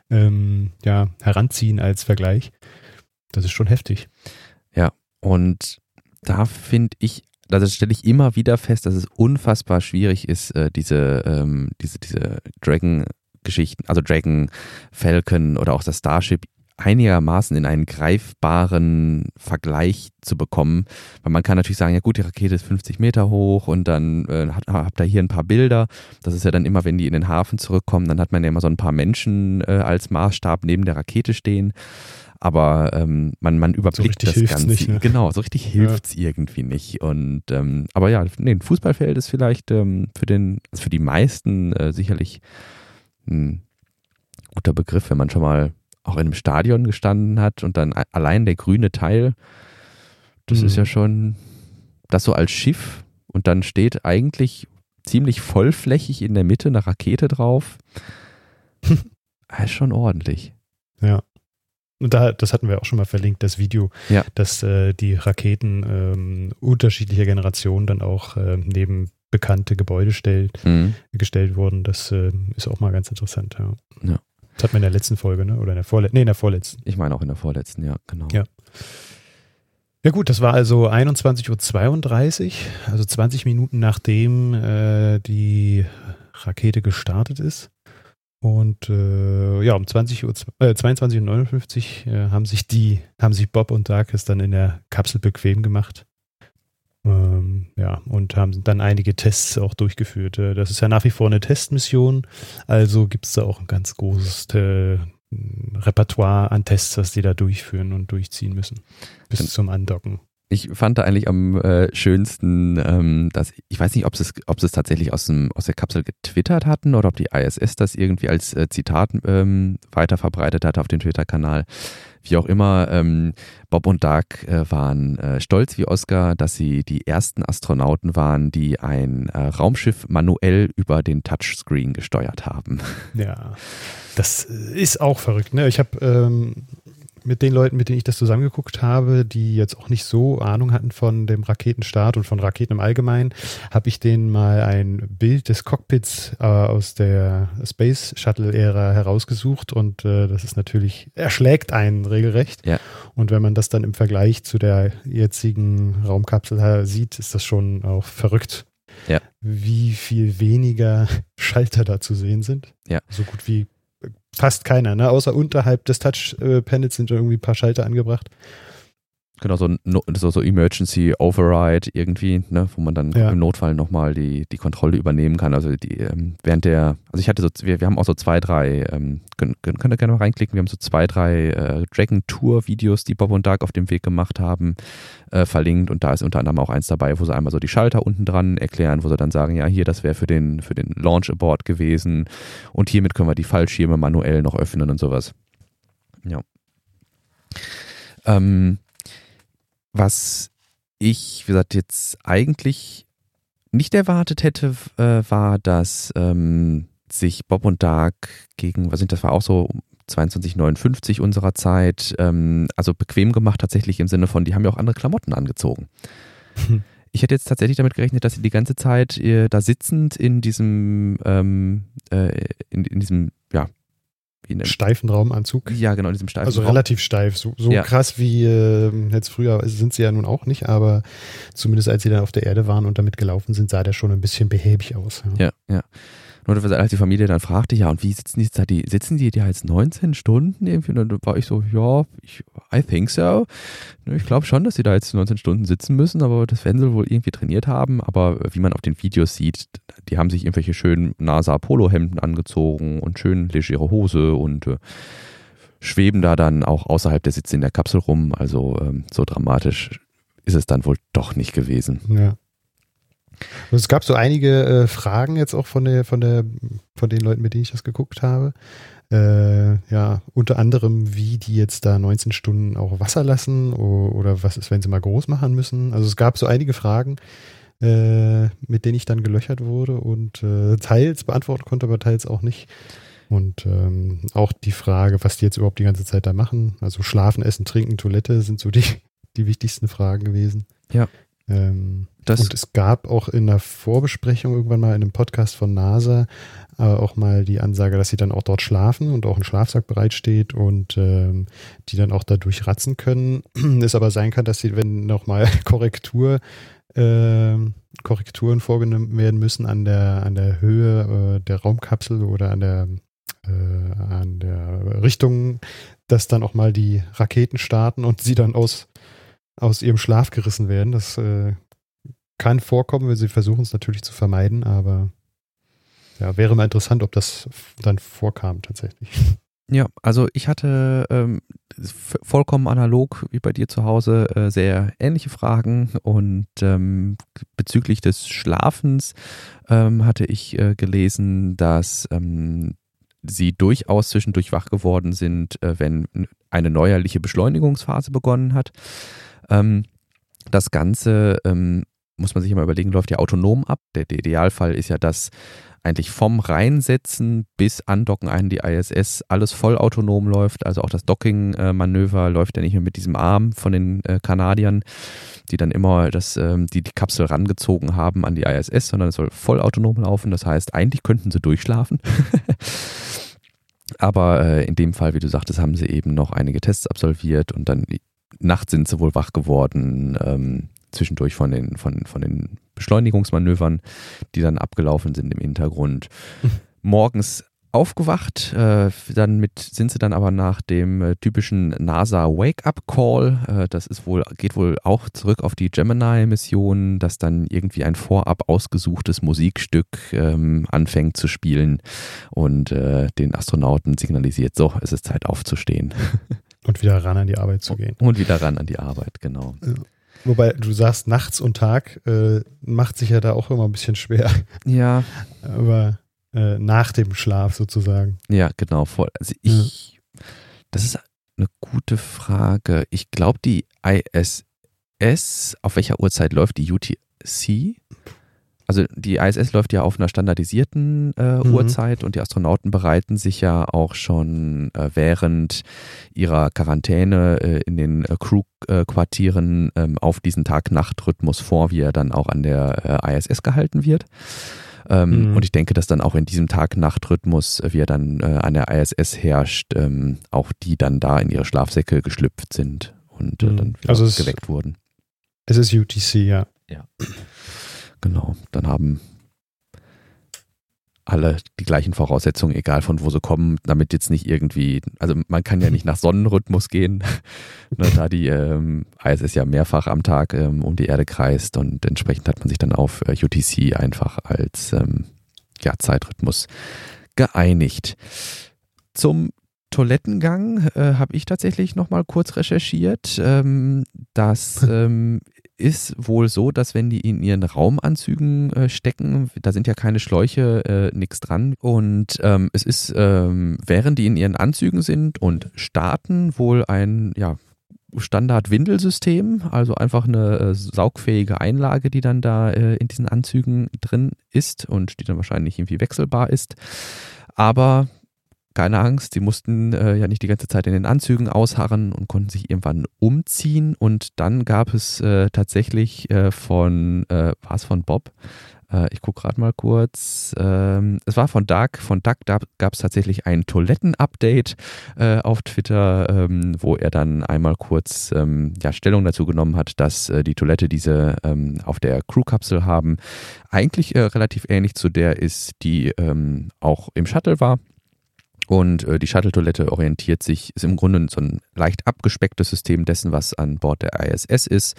ähm, ja, heranziehen als Vergleich. Das ist schon heftig. Ja, und da finde ich also stelle ich immer wieder fest, dass es unfassbar schwierig ist, äh, diese, ähm, diese, diese Dragon-Geschichten, also Dragon, Falcon oder auch das Starship einigermaßen in einen greifbaren Vergleich zu bekommen. Weil man kann natürlich sagen, ja gut, die Rakete ist 50 Meter hoch und dann äh, habt ihr hier ein paar Bilder. Das ist ja dann immer, wenn die in den Hafen zurückkommen, dann hat man ja immer so ein paar Menschen äh, als Maßstab neben der Rakete stehen aber ähm, man, man überblickt so das Ganze. Nicht, ne? Genau, so richtig hilft es ja. irgendwie nicht. Und ähm, aber ja, nee, ein Fußballfeld ist vielleicht ähm, für den, also für die meisten äh, sicherlich ein guter Begriff, wenn man schon mal auch in einem Stadion gestanden hat und dann allein der grüne Teil, das mhm. ist ja schon das so als Schiff und dann steht eigentlich ziemlich vollflächig in der Mitte eine Rakete drauf. das ist schon ordentlich. Ja. Und da, das hatten wir auch schon mal verlinkt, das Video, ja. dass äh, die Raketen ähm, unterschiedlicher Generationen dann auch äh, neben bekannte Gebäude stellt, mhm. gestellt wurden. Das äh, ist auch mal ganz interessant. Ja. ja. Das hat man in der letzten Folge, ne? Oder in der vorletzten? Nee, in der vorletzten. Ich meine auch in der vorletzten, ja, genau. Ja. Ja gut, das war also 21.32 Uhr, also 20 Minuten nachdem äh, die Rakete gestartet ist. Und äh, ja, um 20 Uhr, äh, 22.59 Uhr äh, haben sich die, haben sich Bob und Darkes dann in der Kapsel bequem gemacht. Ähm, ja, und haben dann einige Tests auch durchgeführt. Äh, das ist ja nach wie vor eine Testmission, also gibt es da auch ein ganz großes äh, Repertoire an Tests, was die da durchführen und durchziehen müssen. Bis zum Andocken ich fand da eigentlich am äh, schönsten, ähm, dass ich weiß nicht, ob sie es, ob es tatsächlich aus, dem, aus der Kapsel getwittert hatten oder ob die ISS das irgendwie als äh, Zitat ähm, weiter verbreitet auf dem Twitter-Kanal. Wie auch immer, ähm, Bob und Doug äh, waren äh, stolz wie Oscar, dass sie die ersten Astronauten waren, die ein äh, Raumschiff manuell über den Touchscreen gesteuert haben. Ja, das ist auch verrückt. Ne? Ich habe ähm, mit den Leuten, mit denen ich das zusammengeguckt habe, die jetzt auch nicht so Ahnung hatten von dem Raketenstart und von Raketen im Allgemeinen, habe ich denen mal ein Bild des Cockpits äh, aus der Space Shuttle-Ära herausgesucht und äh, das ist natürlich, erschlägt einen regelrecht. Ja. Und wenn man das dann im Vergleich zu der jetzigen Raumkapsel sieht, ist das schon auch verrückt. Ja. Wie viel weniger Schalter da zu sehen sind. Ja. So gut wie fast keiner, ne? Außer unterhalb des Touch-Panels sind irgendwie ein paar Schalter angebracht. Genau, so, so, so Emergency Override irgendwie, ne, wo man dann ja. im Notfall nochmal die, die Kontrolle übernehmen kann. Also die, ähm, während der, also ich hatte so, wir, wir haben auch so zwei, drei, ähm, können, könnt ihr gerne mal reinklicken, wir haben so zwei, drei äh, Dragon Tour Videos, die Bob und Doug auf dem Weg gemacht haben, äh, verlinkt und da ist unter anderem auch eins dabei, wo sie einmal so die Schalter unten dran erklären, wo sie dann sagen, ja, hier, das wäre für den, für den Launch Abort gewesen und hiermit können wir die Fallschirme manuell noch öffnen und sowas. Ja. Ähm, was ich, wie gesagt, jetzt eigentlich nicht erwartet hätte, äh, war, dass ähm, sich Bob und Dark gegen, was sind das war auch so 2259 unserer Zeit, ähm, also bequem gemacht tatsächlich im Sinne von, die haben ja auch andere Klamotten angezogen. Hm. Ich hätte jetzt tatsächlich damit gerechnet, dass sie die ganze Zeit äh, da sitzend in diesem, ähm, äh, in, in, diesem, ja, wie steifen Raumanzug. Ja, genau, in diesem steifen Also Raum. relativ steif. So, so ja. krass wie äh, jetzt früher sind sie ja nun auch nicht, aber zumindest als sie dann auf der Erde waren und damit gelaufen sind, sah der schon ein bisschen behäbig aus. Ja, ja. ja. Nur als die Familie dann fragte, ja, und wie sitzen die da? Die, sitzen die da jetzt 19 Stunden irgendwie? Und dann war ich so, ja, ich, I think so. Ne, ich glaube schon, dass sie da jetzt 19 Stunden sitzen müssen, aber das werden sie wohl irgendwie trainiert haben. Aber wie man auf den Videos sieht, die haben sich irgendwelche schönen NASA-Polohemden angezogen und schön legere Hose und äh, schweben da dann auch außerhalb der Sitze in der Kapsel rum. Also ähm, so dramatisch ist es dann wohl doch nicht gewesen. Ja. Und es gab so einige äh, Fragen jetzt auch von der, von der, von den Leuten, mit denen ich das geguckt habe. Äh, ja, unter anderem, wie die jetzt da 19 Stunden auch Wasser lassen oder, oder was ist, wenn sie mal groß machen müssen. Also es gab so einige Fragen, äh, mit denen ich dann gelöchert wurde und äh, teils beantworten konnte, aber teils auch nicht. Und ähm, auch die Frage, was die jetzt überhaupt die ganze Zeit da machen. Also schlafen, essen, trinken, Toilette sind so die, die wichtigsten Fragen gewesen. Ja. Ähm, und es gab auch in der Vorbesprechung irgendwann mal in einem Podcast von NASA äh, auch mal die Ansage, dass sie dann auch dort schlafen und auch ein Schlafsack bereitsteht und ähm, die dann auch dadurch ratzen können. es aber sein kann, dass sie, wenn nochmal Korrektur, äh, Korrekturen vorgenommen werden müssen an der, an der Höhe äh, der Raumkapsel oder an der, äh, an der Richtung, dass dann auch mal die Raketen starten und sie dann aus aus ihrem Schlaf gerissen werden. Das äh, kann vorkommen, wenn sie versuchen es natürlich zu vermeiden, aber ja, wäre mal interessant, ob das dann vorkam tatsächlich. Ja, also ich hatte ähm, vollkommen analog wie bei dir zu Hause äh, sehr ähnliche Fragen und ähm, bezüglich des Schlafens ähm, hatte ich äh, gelesen, dass ähm, sie durchaus zwischendurch wach geworden sind, äh, wenn eine neuerliche Beschleunigungsphase begonnen hat. Ähm, das Ganze ähm, muss man sich immer überlegen, läuft ja autonom ab. Der, der, Idealfall ist ja, dass eigentlich vom Reinsetzen bis Andocken an die ISS alles vollautonom läuft. Also auch das Docking-Manöver läuft ja nicht mehr mit diesem Arm von den äh, Kanadiern, die dann immer das, ähm, die, die Kapsel rangezogen haben an die ISS, sondern es soll vollautonom laufen. Das heißt, eigentlich könnten sie durchschlafen. Aber äh, in dem Fall, wie du sagtest, haben sie eben noch einige Tests absolviert und dann nachts sind sie wohl wach geworden, ähm, zwischendurch von den, von, von den Beschleunigungsmanövern, die dann abgelaufen sind im Hintergrund. Morgens aufgewacht, äh, dann mit sind sie dann aber nach dem äh, typischen NASA Wake-up Call, äh, das ist wohl geht wohl auch zurück auf die Gemini Mission, dass dann irgendwie ein vorab ausgesuchtes Musikstück ähm, anfängt zu spielen und äh, den Astronauten signalisiert, so, es ist Zeit aufzustehen. Und wieder ran an die Arbeit zu gehen. Und wieder ran an die Arbeit, genau. Ja. Wobei du sagst, nachts und Tag äh, macht sich ja da auch immer ein bisschen schwer. Ja. Aber äh, nach dem Schlaf sozusagen. Ja, genau. Voll. Also ich, ja. das ist eine gute Frage. Ich glaube, die ISS, auf welcher Uhrzeit läuft die UTC? Also die ISS läuft ja auf einer standardisierten äh, mhm. Uhrzeit und die Astronauten bereiten sich ja auch schon äh, während ihrer Quarantäne äh, in den äh, Crew-Quartieren ähm, auf diesen Tag-Nacht-Rhythmus vor, wie er dann auch an der äh, ISS gehalten wird. Ähm, mhm. Und ich denke, dass dann auch in diesem Tag-Nacht-Rhythmus, äh, wie er dann an der ISS herrscht, ähm, auch die dann da in ihre Schlafsäcke geschlüpft sind und mhm. dann also geweckt wurden. Es ist UTC, ja. Ja. Genau, dann haben alle die gleichen Voraussetzungen, egal von wo sie kommen, damit jetzt nicht irgendwie, also man kann ja nicht nach Sonnenrhythmus gehen, ne, da die ähm, ISS ja mehrfach am Tag ähm, um die Erde kreist und entsprechend hat man sich dann auf äh, UTC einfach als ähm, ja, Zeitrhythmus geeinigt. Zum Toilettengang äh, habe ich tatsächlich nochmal kurz recherchiert. Ähm, das ähm, ist wohl so, dass wenn die in ihren Raumanzügen äh, stecken, da sind ja keine Schläuche, äh, nichts dran. Und ähm, es ist, ähm, während die in ihren Anzügen sind und starten, wohl ein, ja, Standard-Windelsystem, also einfach eine äh, saugfähige Einlage, die dann da äh, in diesen Anzügen drin ist und die dann wahrscheinlich irgendwie wechselbar ist. Aber keine Angst, sie mussten äh, ja nicht die ganze Zeit in den Anzügen ausharren und konnten sich irgendwann umziehen. Und dann gab es äh, tatsächlich äh, von, äh, war es von Bob? Äh, ich gucke gerade mal kurz. Ähm, es war von Doug. Von Doug gab es tatsächlich ein Toiletten-Update äh, auf Twitter, ähm, wo er dann einmal kurz ähm, ja, Stellung dazu genommen hat, dass die Toilette, die sie ähm, auf der Crew-Kapsel haben, eigentlich relativ ähnlich zu der ist, die ähm, auch im Shuttle war. Und äh, die Shuttle-Toilette orientiert sich, ist im Grunde so ein leicht abgespecktes System dessen, was an Bord der ISS ist.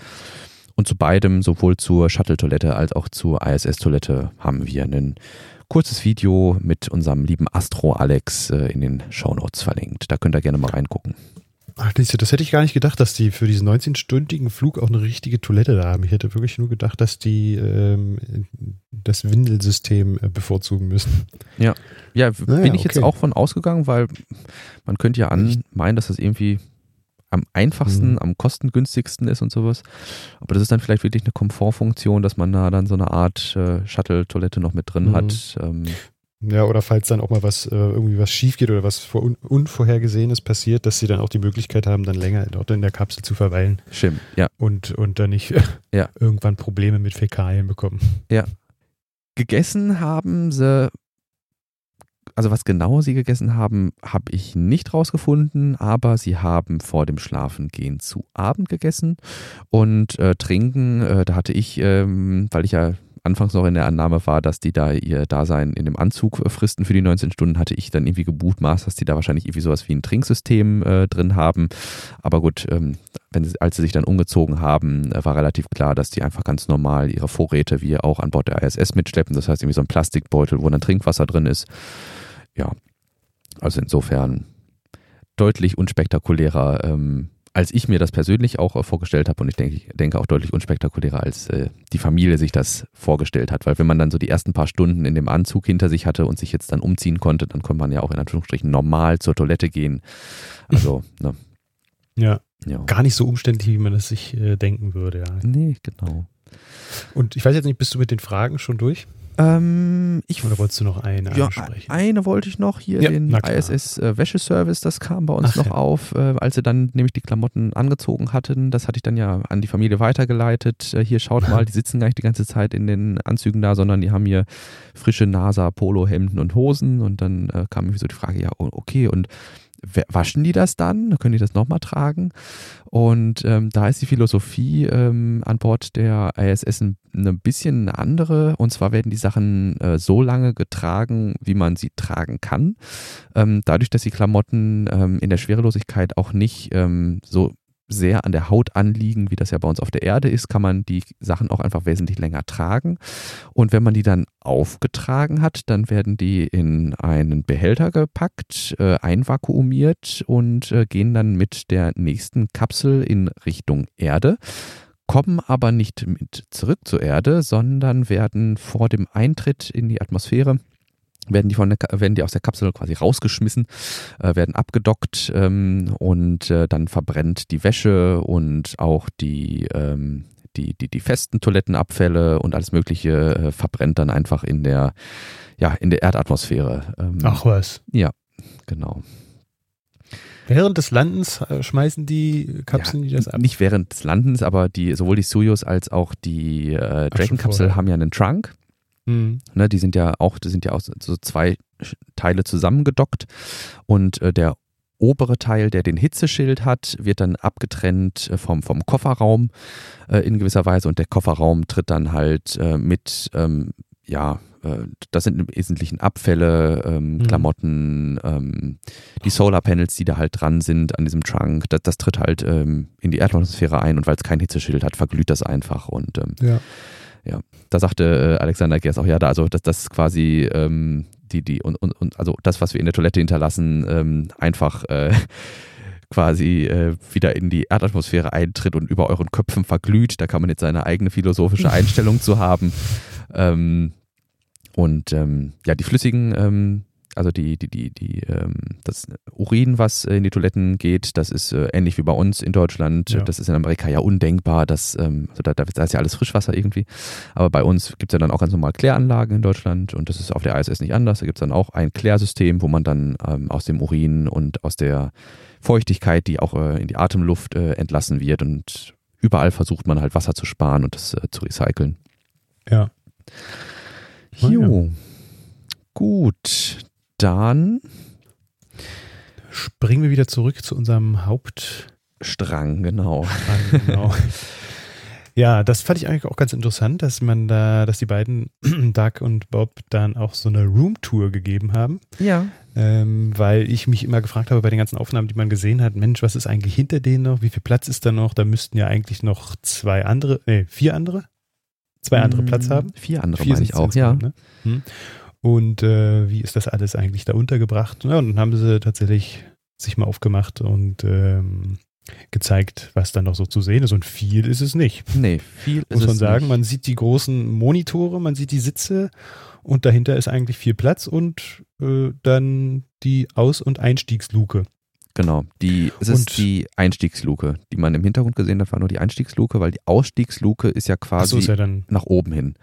Und zu beidem, sowohl zur Shuttle-Toilette als auch zur ISS-Toilette, haben wir ein kurzes Video mit unserem lieben Astro Alex äh, in den Shownotes verlinkt. Da könnt ihr gerne mal reingucken. Ach, das hätte ich gar nicht gedacht, dass die für diesen 19-stündigen Flug auch eine richtige Toilette da haben. Ich hätte wirklich nur gedacht, dass die ähm, das Windelsystem äh, bevorzugen müssen. Ja, ja, naja, bin ich okay. jetzt auch von ausgegangen, weil man könnte ja an, meinen, dass das irgendwie am einfachsten, mhm. am kostengünstigsten ist und sowas. Aber das ist dann vielleicht wirklich eine Komfortfunktion, dass man da dann so eine Art äh, Shuttle-Toilette noch mit drin mhm. hat. Ähm, ja, oder falls dann auch mal was, äh, irgendwie was schief geht oder was vor un Unvorhergesehenes passiert, dass sie dann auch die Möglichkeit haben, dann länger dort in der Kapsel zu verweilen. Stimmt, ja. Und, und dann nicht ja. irgendwann Probleme mit Fäkalien bekommen. Ja. Gegessen haben sie, also was genau sie gegessen haben, habe ich nicht rausgefunden, aber sie haben vor dem Schlafengehen zu Abend gegessen und äh, trinken, äh, da hatte ich, ähm, weil ich ja anfangs noch in der Annahme war, dass die da ihr Dasein in dem Anzug äh, fristen für die 19 Stunden, hatte ich dann irgendwie gebutmaßt, dass die da wahrscheinlich irgendwie sowas wie ein Trinksystem äh, drin haben. Aber gut, ähm, wenn sie, als sie sich dann umgezogen haben, äh, war relativ klar, dass die einfach ganz normal ihre Vorräte wie auch an Bord der ISS mitschleppen. Das heißt irgendwie so ein Plastikbeutel, wo dann Trinkwasser drin ist. Ja, also insofern deutlich unspektakulärer ähm, als ich mir das persönlich auch äh, vorgestellt habe und ich denke, ich denke auch deutlich unspektakulärer, als äh, die Familie sich das vorgestellt hat. Weil wenn man dann so die ersten paar Stunden in dem Anzug hinter sich hatte und sich jetzt dann umziehen konnte, dann konnte man ja auch in Anführungsstrichen normal zur Toilette gehen. Also, ne. Ja. ja. Gar nicht so umständlich, wie man es sich äh, denken würde, ja. Nee, genau. Und ich weiß jetzt nicht, bist du mit den Fragen schon durch? Ähm, ich, Oder wolltest du noch eine ja, ansprechen? Eine wollte ich noch hier, ja, den ISS-Wäscheservice, äh, das kam bei uns Ach, noch ja. auf, äh, als sie dann nämlich die Klamotten angezogen hatten. Das hatte ich dann ja an die Familie weitergeleitet. Äh, hier schaut mal, die sitzen gar nicht die ganze Zeit in den Anzügen da, sondern die haben hier frische NASA, Polo, Hemden und Hosen. Und dann äh, kam irgendwie so die Frage, ja, okay, und waschen die das dann? Können die das nochmal tragen? Und ähm, da ist die Philosophie ähm, an Bord der ISS ein, ein bisschen eine andere. Und zwar werden die Sachen äh, so lange getragen, wie man sie tragen kann. Ähm, dadurch, dass die Klamotten ähm, in der Schwerelosigkeit auch nicht ähm, so sehr an der Haut anliegen, wie das ja bei uns auf der Erde ist, kann man die Sachen auch einfach wesentlich länger tragen. Und wenn man die dann aufgetragen hat, dann werden die in einen Behälter gepackt, äh, einvakuumiert und äh, gehen dann mit der nächsten Kapsel in Richtung Erde kommen aber nicht mit zurück zur Erde, sondern werden vor dem Eintritt in die Atmosphäre werden die, von der, werden die aus der Kapsel quasi rausgeschmissen, äh, werden abgedockt ähm, und äh, dann verbrennt die Wäsche und auch die, ähm, die, die, die festen Toilettenabfälle und alles Mögliche äh, verbrennt dann einfach in der, ja, in der Erdatmosphäre. Ähm, Ach was. Ja, genau. Während des Landens äh, schmeißen die Kapseln ja, die das ab? Nicht während des Landens, aber die, sowohl die Soyuz als auch die äh, Dragon-Kapsel haben ja einen Trunk. Mhm. Ne, die sind ja auch, die sind ja auch so zwei Teile zusammengedockt und äh, der obere Teil, der den Hitzeschild hat, wird dann abgetrennt äh, vom, vom Kofferraum äh, in gewisser Weise und der Kofferraum tritt dann halt äh, mit, ähm, ja, äh, das sind im Wesentlichen Abfälle, ähm, mhm. Klamotten, ähm, die Solarpanels, die da halt dran sind an diesem Trunk, das, das tritt halt ähm, in die Erdatmosphäre ein und weil es kein Hitzeschild hat, verglüht das einfach und ähm, ja. Da sagte äh, Alexander Gers auch, ja, da, also das, das quasi ähm, die, die, und, und, und also das, was wir in der Toilette hinterlassen, ähm, einfach äh, quasi äh, wieder in die Erdatmosphäre eintritt und über euren Köpfen verglüht. Da kann man jetzt seine eigene philosophische Einstellung zu haben. Ähm, und ähm, ja, die flüssigen ähm, also die, die, die, die, ähm, das Urin, was in die Toiletten geht, das ist äh, ähnlich wie bei uns in Deutschland. Ja. Das ist in Amerika ja undenkbar. Dass, ähm, also da, da ist ja alles Frischwasser irgendwie. Aber bei uns gibt es ja dann auch ganz normal Kläranlagen in Deutschland und das ist auf der ISS nicht anders. Da gibt es dann auch ein Klärsystem, wo man dann ähm, aus dem Urin und aus der Feuchtigkeit, die auch äh, in die Atemluft äh, entlassen wird und überall versucht man halt Wasser zu sparen und das äh, zu recyceln. Ja. Jo. Gut, dann springen wir wieder zurück zu unserem Hauptstrang, genau. Strang, genau. ja, das fand ich eigentlich auch ganz interessant, dass man da, dass die beiden, Doug und Bob, dann auch so eine Roomtour gegeben haben. Ja. Ähm, weil ich mich immer gefragt habe bei den ganzen Aufnahmen, die man gesehen hat, Mensch, was ist eigentlich hinter denen noch? Wie viel Platz ist da noch? Da müssten ja eigentlich noch zwei andere, nee, vier andere? Zwei andere Platz mm, haben. Vier andere vier meine ich auch, ja. Ne? Hm und äh, wie ist das alles eigentlich da untergebracht. Ja, und dann haben sie tatsächlich sich mal aufgemacht und ähm, gezeigt, was da noch so zu sehen ist. Und viel ist es nicht. Nee, viel ist Muss man sagen, nicht. man sieht die großen Monitore, man sieht die Sitze und dahinter ist eigentlich viel Platz und äh, dann die Aus- und Einstiegsluke. Genau, die, es und ist die Einstiegsluke, die man im Hintergrund gesehen hat, war nur die Einstiegsluke, weil die Ausstiegsluke ist ja quasi so, ist ja nach oben hin.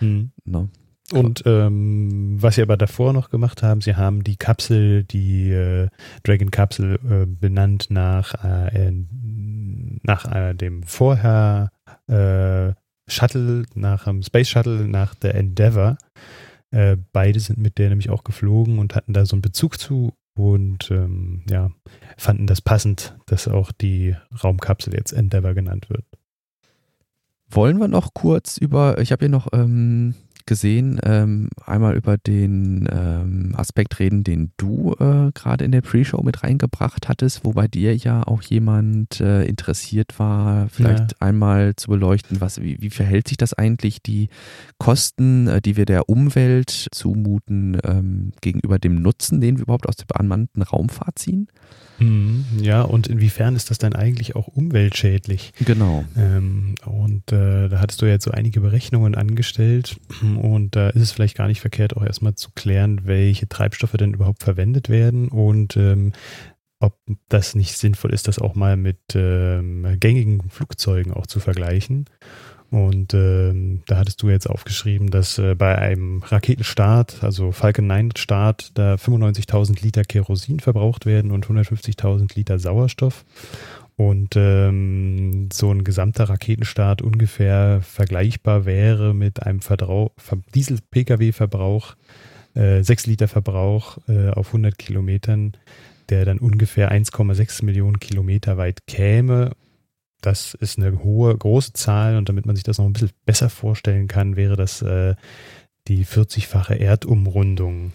Hm. No. Und ähm, was sie aber davor noch gemacht haben, sie haben die Kapsel, die äh, Dragon-Kapsel äh, benannt nach, äh, nach äh, dem vorher äh, Shuttle, nach dem Space Shuttle, nach der Endeavour. Äh, beide sind mit der nämlich auch geflogen und hatten da so einen Bezug zu und ähm, ja, fanden das passend, dass auch die Raumkapsel jetzt Endeavour genannt wird. Wollen wir noch kurz über, ich habe hier noch ähm, gesehen, ähm, einmal über den ähm, Aspekt reden, den du äh, gerade in der Pre-Show mit reingebracht hattest, wo bei dir ja auch jemand äh, interessiert war, vielleicht ja. einmal zu beleuchten, was, wie, wie, verhält sich das eigentlich, die Kosten, äh, die wir der Umwelt zumuten, ähm, gegenüber dem Nutzen, den wir überhaupt aus der bemannten Raumfahrt ziehen? Mhm, ja, und inwiefern ist das dann eigentlich auch umweltschädlich? Genau. Ähm, und äh, da hattest du jetzt so einige Berechnungen angestellt und da ist es vielleicht gar nicht verkehrt, auch erstmal zu klären, welche Treibstoffe denn überhaupt verwendet werden und ähm, ob das nicht sinnvoll ist, das auch mal mit ähm, gängigen Flugzeugen auch zu vergleichen. Und ähm, da hattest du jetzt aufgeschrieben, dass äh, bei einem Raketenstart, also Falcon 9 Start, da 95.000 Liter Kerosin verbraucht werden und 150.000 Liter Sauerstoff. Und ähm, so ein gesamter Raketenstart ungefähr vergleichbar wäre mit einem Diesel-Pkw-Verbrauch, äh, 6 Liter Verbrauch äh, auf 100 Kilometern der dann ungefähr 1,6 Millionen Kilometer weit käme. Das ist eine hohe, große Zahl und damit man sich das noch ein bisschen besser vorstellen kann, wäre das äh, die 40-fache Erdumrundung.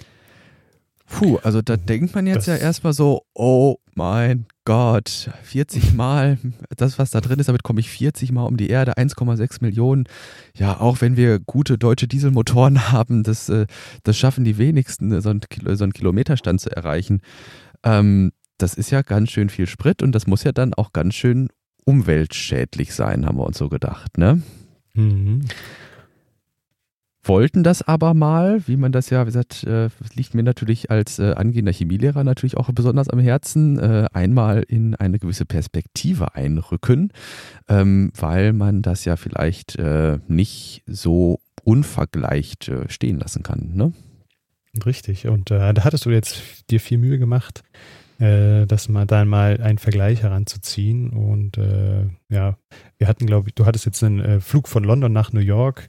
Puh, also da denkt man jetzt das, ja erstmal so, oh mein Gott, 40 Mal, das was da drin ist, damit komme ich 40 Mal um die Erde, 1,6 Millionen. Ja, auch wenn wir gute deutsche Dieselmotoren haben, das, äh, das schaffen die wenigsten, so einen, so einen Kilometerstand zu erreichen. Ähm, das ist ja ganz schön viel Sprit und das muss ja dann auch ganz schön umweltschädlich sein, haben wir uns so gedacht, ne? Mhm wollten das aber mal, wie man das ja, wie gesagt, äh, liegt mir natürlich als äh, angehender Chemielehrer natürlich auch besonders am Herzen, äh, einmal in eine gewisse Perspektive einrücken, ähm, weil man das ja vielleicht äh, nicht so unvergleicht äh, stehen lassen kann. Ne? Richtig, und äh, da hattest du jetzt dir viel Mühe gemacht, das mal dann mal einen Vergleich heranzuziehen. Und ja, wir hatten, glaube ich, du hattest jetzt einen Flug von London nach New York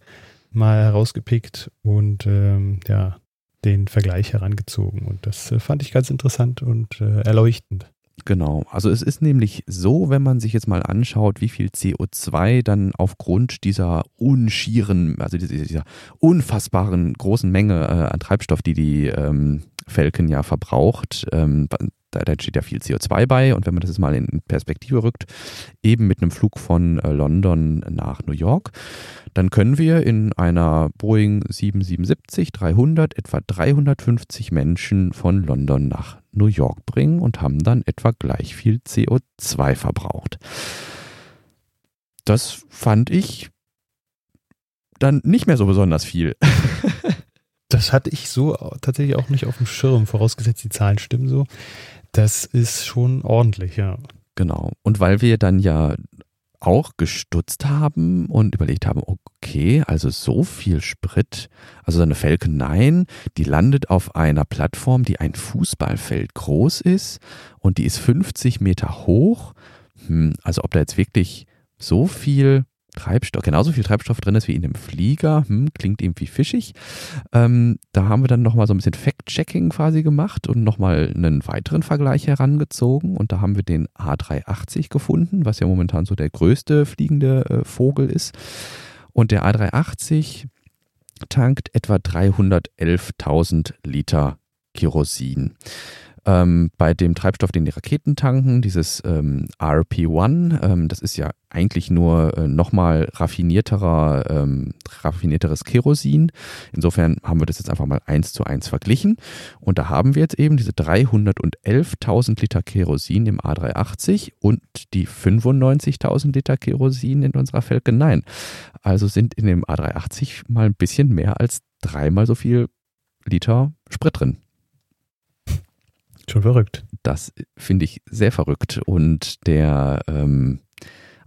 mal herausgepickt und ähm, ja, den Vergleich herangezogen. Und das äh, fand ich ganz interessant und äh, erleuchtend. Genau, also es ist nämlich so, wenn man sich jetzt mal anschaut, wie viel CO2 dann aufgrund dieser unschieren, also dieser, unfassbaren großen Menge äh, an Treibstoff, die die ähm, Falcon ja verbraucht, ähm, da, da steht ja viel CO2 bei und wenn man das jetzt mal in Perspektive rückt, eben mit einem Flug von äh, London nach New York, dann können wir in einer Boeing 777-300 etwa 350 Menschen von London nach New York bringen und haben dann etwa gleich viel CO2 verbraucht. Das fand ich dann nicht mehr so besonders viel. das hatte ich so tatsächlich auch nicht auf dem Schirm, vorausgesetzt die Zahlen stimmen so. Das ist schon ordentlich, ja. Genau. Und weil wir dann ja auch gestutzt haben und überlegt haben, okay, also so viel Sprit, also eine Falcon 9, die landet auf einer Plattform, die ein Fußballfeld groß ist und die ist 50 Meter hoch. Hm, also ob da jetzt wirklich so viel Treibstoff, genauso viel Treibstoff drin ist wie in dem Flieger, hm, klingt irgendwie fischig. Ähm, da haben wir dann nochmal so ein bisschen Fact-Checking quasi gemacht und nochmal einen weiteren Vergleich herangezogen und da haben wir den A380 gefunden, was ja momentan so der größte fliegende äh, Vogel ist. Und der A380 tankt etwa 311.000 Liter Kerosin. Ähm, bei dem Treibstoff, den die Raketen tanken, dieses ähm, RP-1, ähm, das ist ja eigentlich nur äh, nochmal raffinierterer, ähm, raffinierteres Kerosin. Insofern haben wir das jetzt einfach mal eins zu eins verglichen. Und da haben wir jetzt eben diese 311.000 Liter Kerosin im A380 und die 95.000 Liter Kerosin in unserer Falcon 9. Also sind in dem A380 mal ein bisschen mehr als dreimal so viel Liter Sprit drin. Schon verrückt. Das finde ich sehr verrückt. Und der ähm,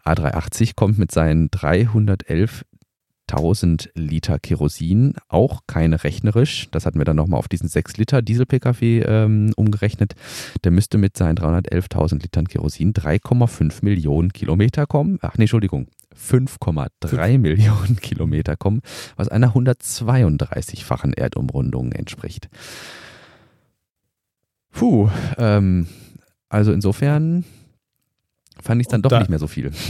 A380 kommt mit seinen 311.000 Liter Kerosin auch keine rechnerisch. Das hatten wir dann nochmal auf diesen 6 Liter Diesel-Pkw ähm, umgerechnet. Der müsste mit seinen 311.000 Litern Kerosin 3,5 Millionen Kilometer kommen. Ach nee, Entschuldigung. 5,3 Millionen Kilometer kommen, was einer 132-fachen Erdumrundung entspricht. Puh, ähm, also insofern fand ich es dann doch da, nicht mehr so viel.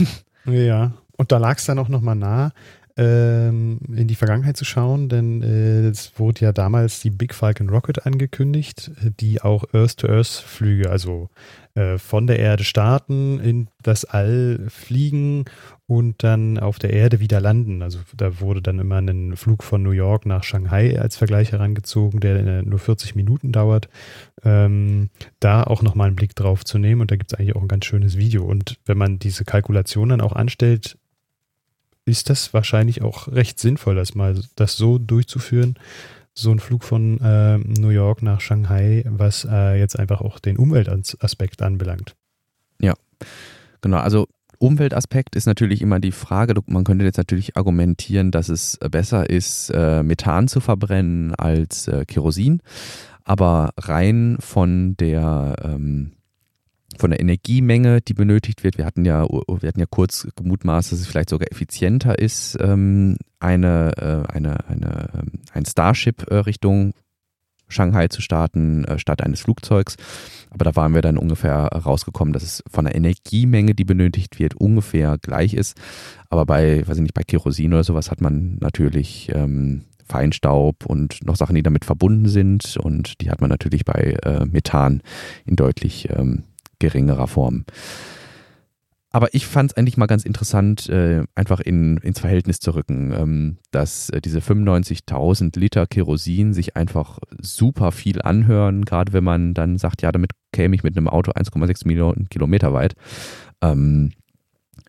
Ja, und da lag es dann auch nochmal nah, ähm, in die Vergangenheit zu schauen, denn äh, es wurde ja damals die Big Falcon Rocket angekündigt, die auch Earth-to-Earth-Flüge, also äh, von der Erde starten, in das All fliegen und dann auf der Erde wieder landen. Also da wurde dann immer ein Flug von New York nach Shanghai als Vergleich herangezogen, der äh, nur 40 Minuten dauert. Ähm, da auch nochmal einen Blick drauf zu nehmen und da gibt es eigentlich auch ein ganz schönes Video. Und wenn man diese Kalkulationen auch anstellt, ist das wahrscheinlich auch recht sinnvoll, das mal das so durchzuführen. So ein Flug von äh, New York nach Shanghai, was äh, jetzt einfach auch den Umweltaspekt anbelangt. Ja, genau. Also Umweltaspekt ist natürlich immer die Frage, man könnte jetzt natürlich argumentieren, dass es besser ist, äh, Methan zu verbrennen als äh, Kerosin. Aber rein von der ähm, von der Energiemenge, die benötigt wird. Wir hatten ja, wir hatten ja kurz gemutmaßt, dass es vielleicht sogar effizienter ist, ähm, eine, äh, eine, eine, ähm, ein Starship äh, Richtung Shanghai zu starten, äh, statt eines Flugzeugs. Aber da waren wir dann ungefähr rausgekommen, dass es von der Energiemenge, die benötigt wird, ungefähr gleich ist. Aber bei, weiß ich nicht, bei Kerosin oder sowas hat man natürlich ähm, Feinstaub und noch Sachen, die damit verbunden sind. Und die hat man natürlich bei äh, Methan in deutlich ähm, geringerer Form. Aber ich fand es eigentlich mal ganz interessant, äh, einfach in, ins Verhältnis zu rücken, ähm, dass äh, diese 95.000 Liter Kerosin sich einfach super viel anhören, gerade wenn man dann sagt, ja, damit käme ich mit einem Auto 1,6 Millionen Kilometer weit. Ähm,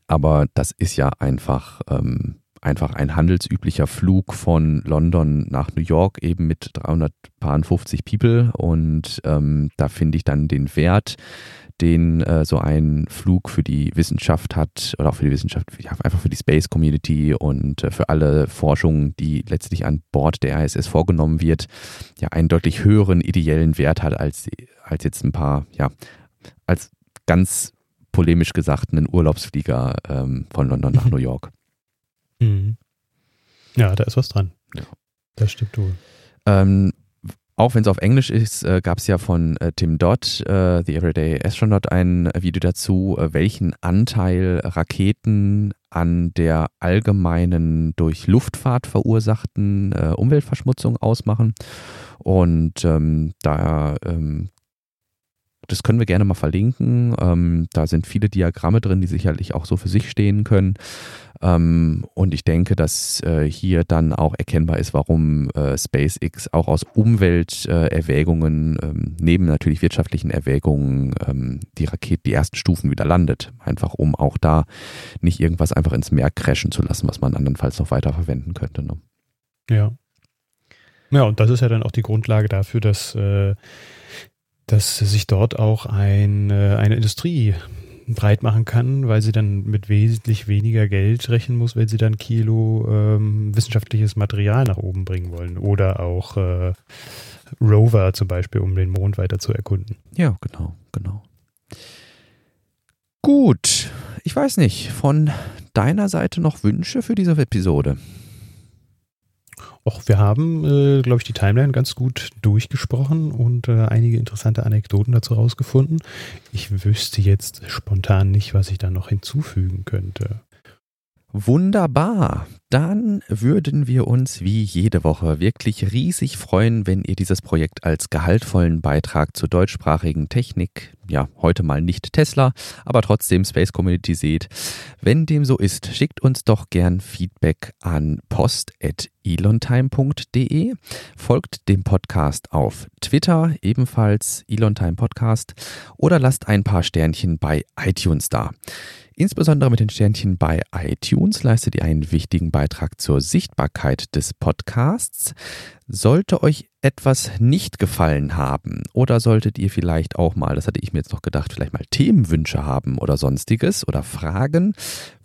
aber das ist ja einfach, ähm, einfach ein handelsüblicher Flug von London nach New York, eben mit 350 People. Und ähm, da finde ich dann den Wert den äh, so ein Flug für die Wissenschaft hat oder auch für die Wissenschaft, ja, einfach für die Space Community und äh, für alle Forschung, die letztlich an Bord der ISS vorgenommen wird, ja einen deutlich höheren ideellen Wert hat als, als jetzt ein paar, ja, als ganz polemisch gesagt einen Urlaubsflieger ähm, von London nach New York. Mhm. Ja, da ist was dran. Ja. Das stimmt wohl. Ähm, auch wenn es auf Englisch ist, äh, gab es ja von äh, Tim Dodd, äh, The Everyday Astronaut, ein Video dazu, äh, welchen Anteil Raketen an der allgemeinen durch Luftfahrt verursachten äh, Umweltverschmutzung ausmachen. Und ähm, da ähm, das können wir gerne mal verlinken. Ähm, da sind viele Diagramme drin, die sicherlich auch so für sich stehen können. Ähm, und ich denke, dass äh, hier dann auch erkennbar ist, warum äh, SpaceX auch aus Umwelterwägungen, äh, ähm, neben natürlich wirtschaftlichen Erwägungen, ähm, die Rakete, die ersten Stufen wieder landet. Einfach um auch da nicht irgendwas einfach ins Meer crashen zu lassen, was man andernfalls noch weiter verwenden könnte. Ne? Ja. Ja, und das ist ja dann auch die Grundlage dafür, dass, äh, dass sich dort auch ein, äh, eine Industrie breit machen kann, weil sie dann mit wesentlich weniger Geld rechnen muss, wenn sie dann Kilo ähm, wissenschaftliches Material nach oben bringen wollen. Oder auch äh, Rover zum Beispiel, um den Mond weiter zu erkunden. Ja, genau, genau. Gut, ich weiß nicht, von deiner Seite noch Wünsche für diese Episode? Och, wir haben, äh, glaube ich, die Timeline ganz gut durchgesprochen und äh, einige interessante Anekdoten dazu rausgefunden. Ich wüsste jetzt spontan nicht, was ich da noch hinzufügen könnte. Wunderbar. Dann würden wir uns wie jede Woche wirklich riesig freuen, wenn ihr dieses Projekt als gehaltvollen Beitrag zur deutschsprachigen Technik, ja, heute mal nicht Tesla, aber trotzdem Space Community seht. Wenn dem so ist, schickt uns doch gern Feedback an post.elontime.de, folgt dem Podcast auf Twitter, ebenfalls Elontime Podcast, oder lasst ein paar Sternchen bei iTunes da. Insbesondere mit den Sternchen bei iTunes leistet ihr einen wichtigen Beitrag zur Sichtbarkeit des Podcasts. Sollte euch etwas nicht gefallen haben oder solltet ihr vielleicht auch mal, das hatte ich mir jetzt noch gedacht, vielleicht mal Themenwünsche haben oder sonstiges oder Fragen,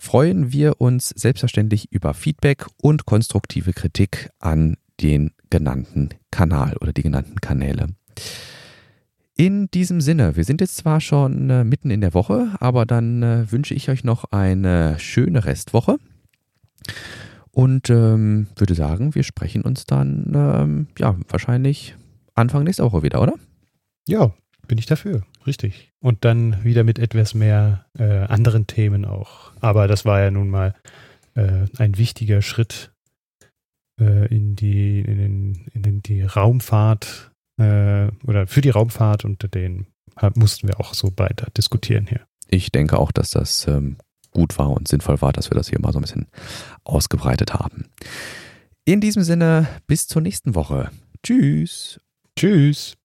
freuen wir uns selbstverständlich über Feedback und konstruktive Kritik an den genannten Kanal oder die genannten Kanäle. In diesem Sinne, wir sind jetzt zwar schon äh, mitten in der Woche, aber dann äh, wünsche ich euch noch eine schöne Restwoche und ähm, würde sagen, wir sprechen uns dann ähm, ja wahrscheinlich Anfang nächster Woche wieder, oder? Ja, bin ich dafür, richtig. Und dann wieder mit etwas mehr äh, anderen Themen auch. Aber das war ja nun mal äh, ein wichtiger Schritt äh, in die in, den, in die Raumfahrt äh, oder für die Raumfahrt und den mussten wir auch so weiter diskutieren hier. Ich denke auch, dass das ähm, gut war und sinnvoll war, dass wir das hier mal so ein bisschen ausgebreitet haben. In diesem Sinne, bis zur nächsten Woche. Tschüss. Tschüss.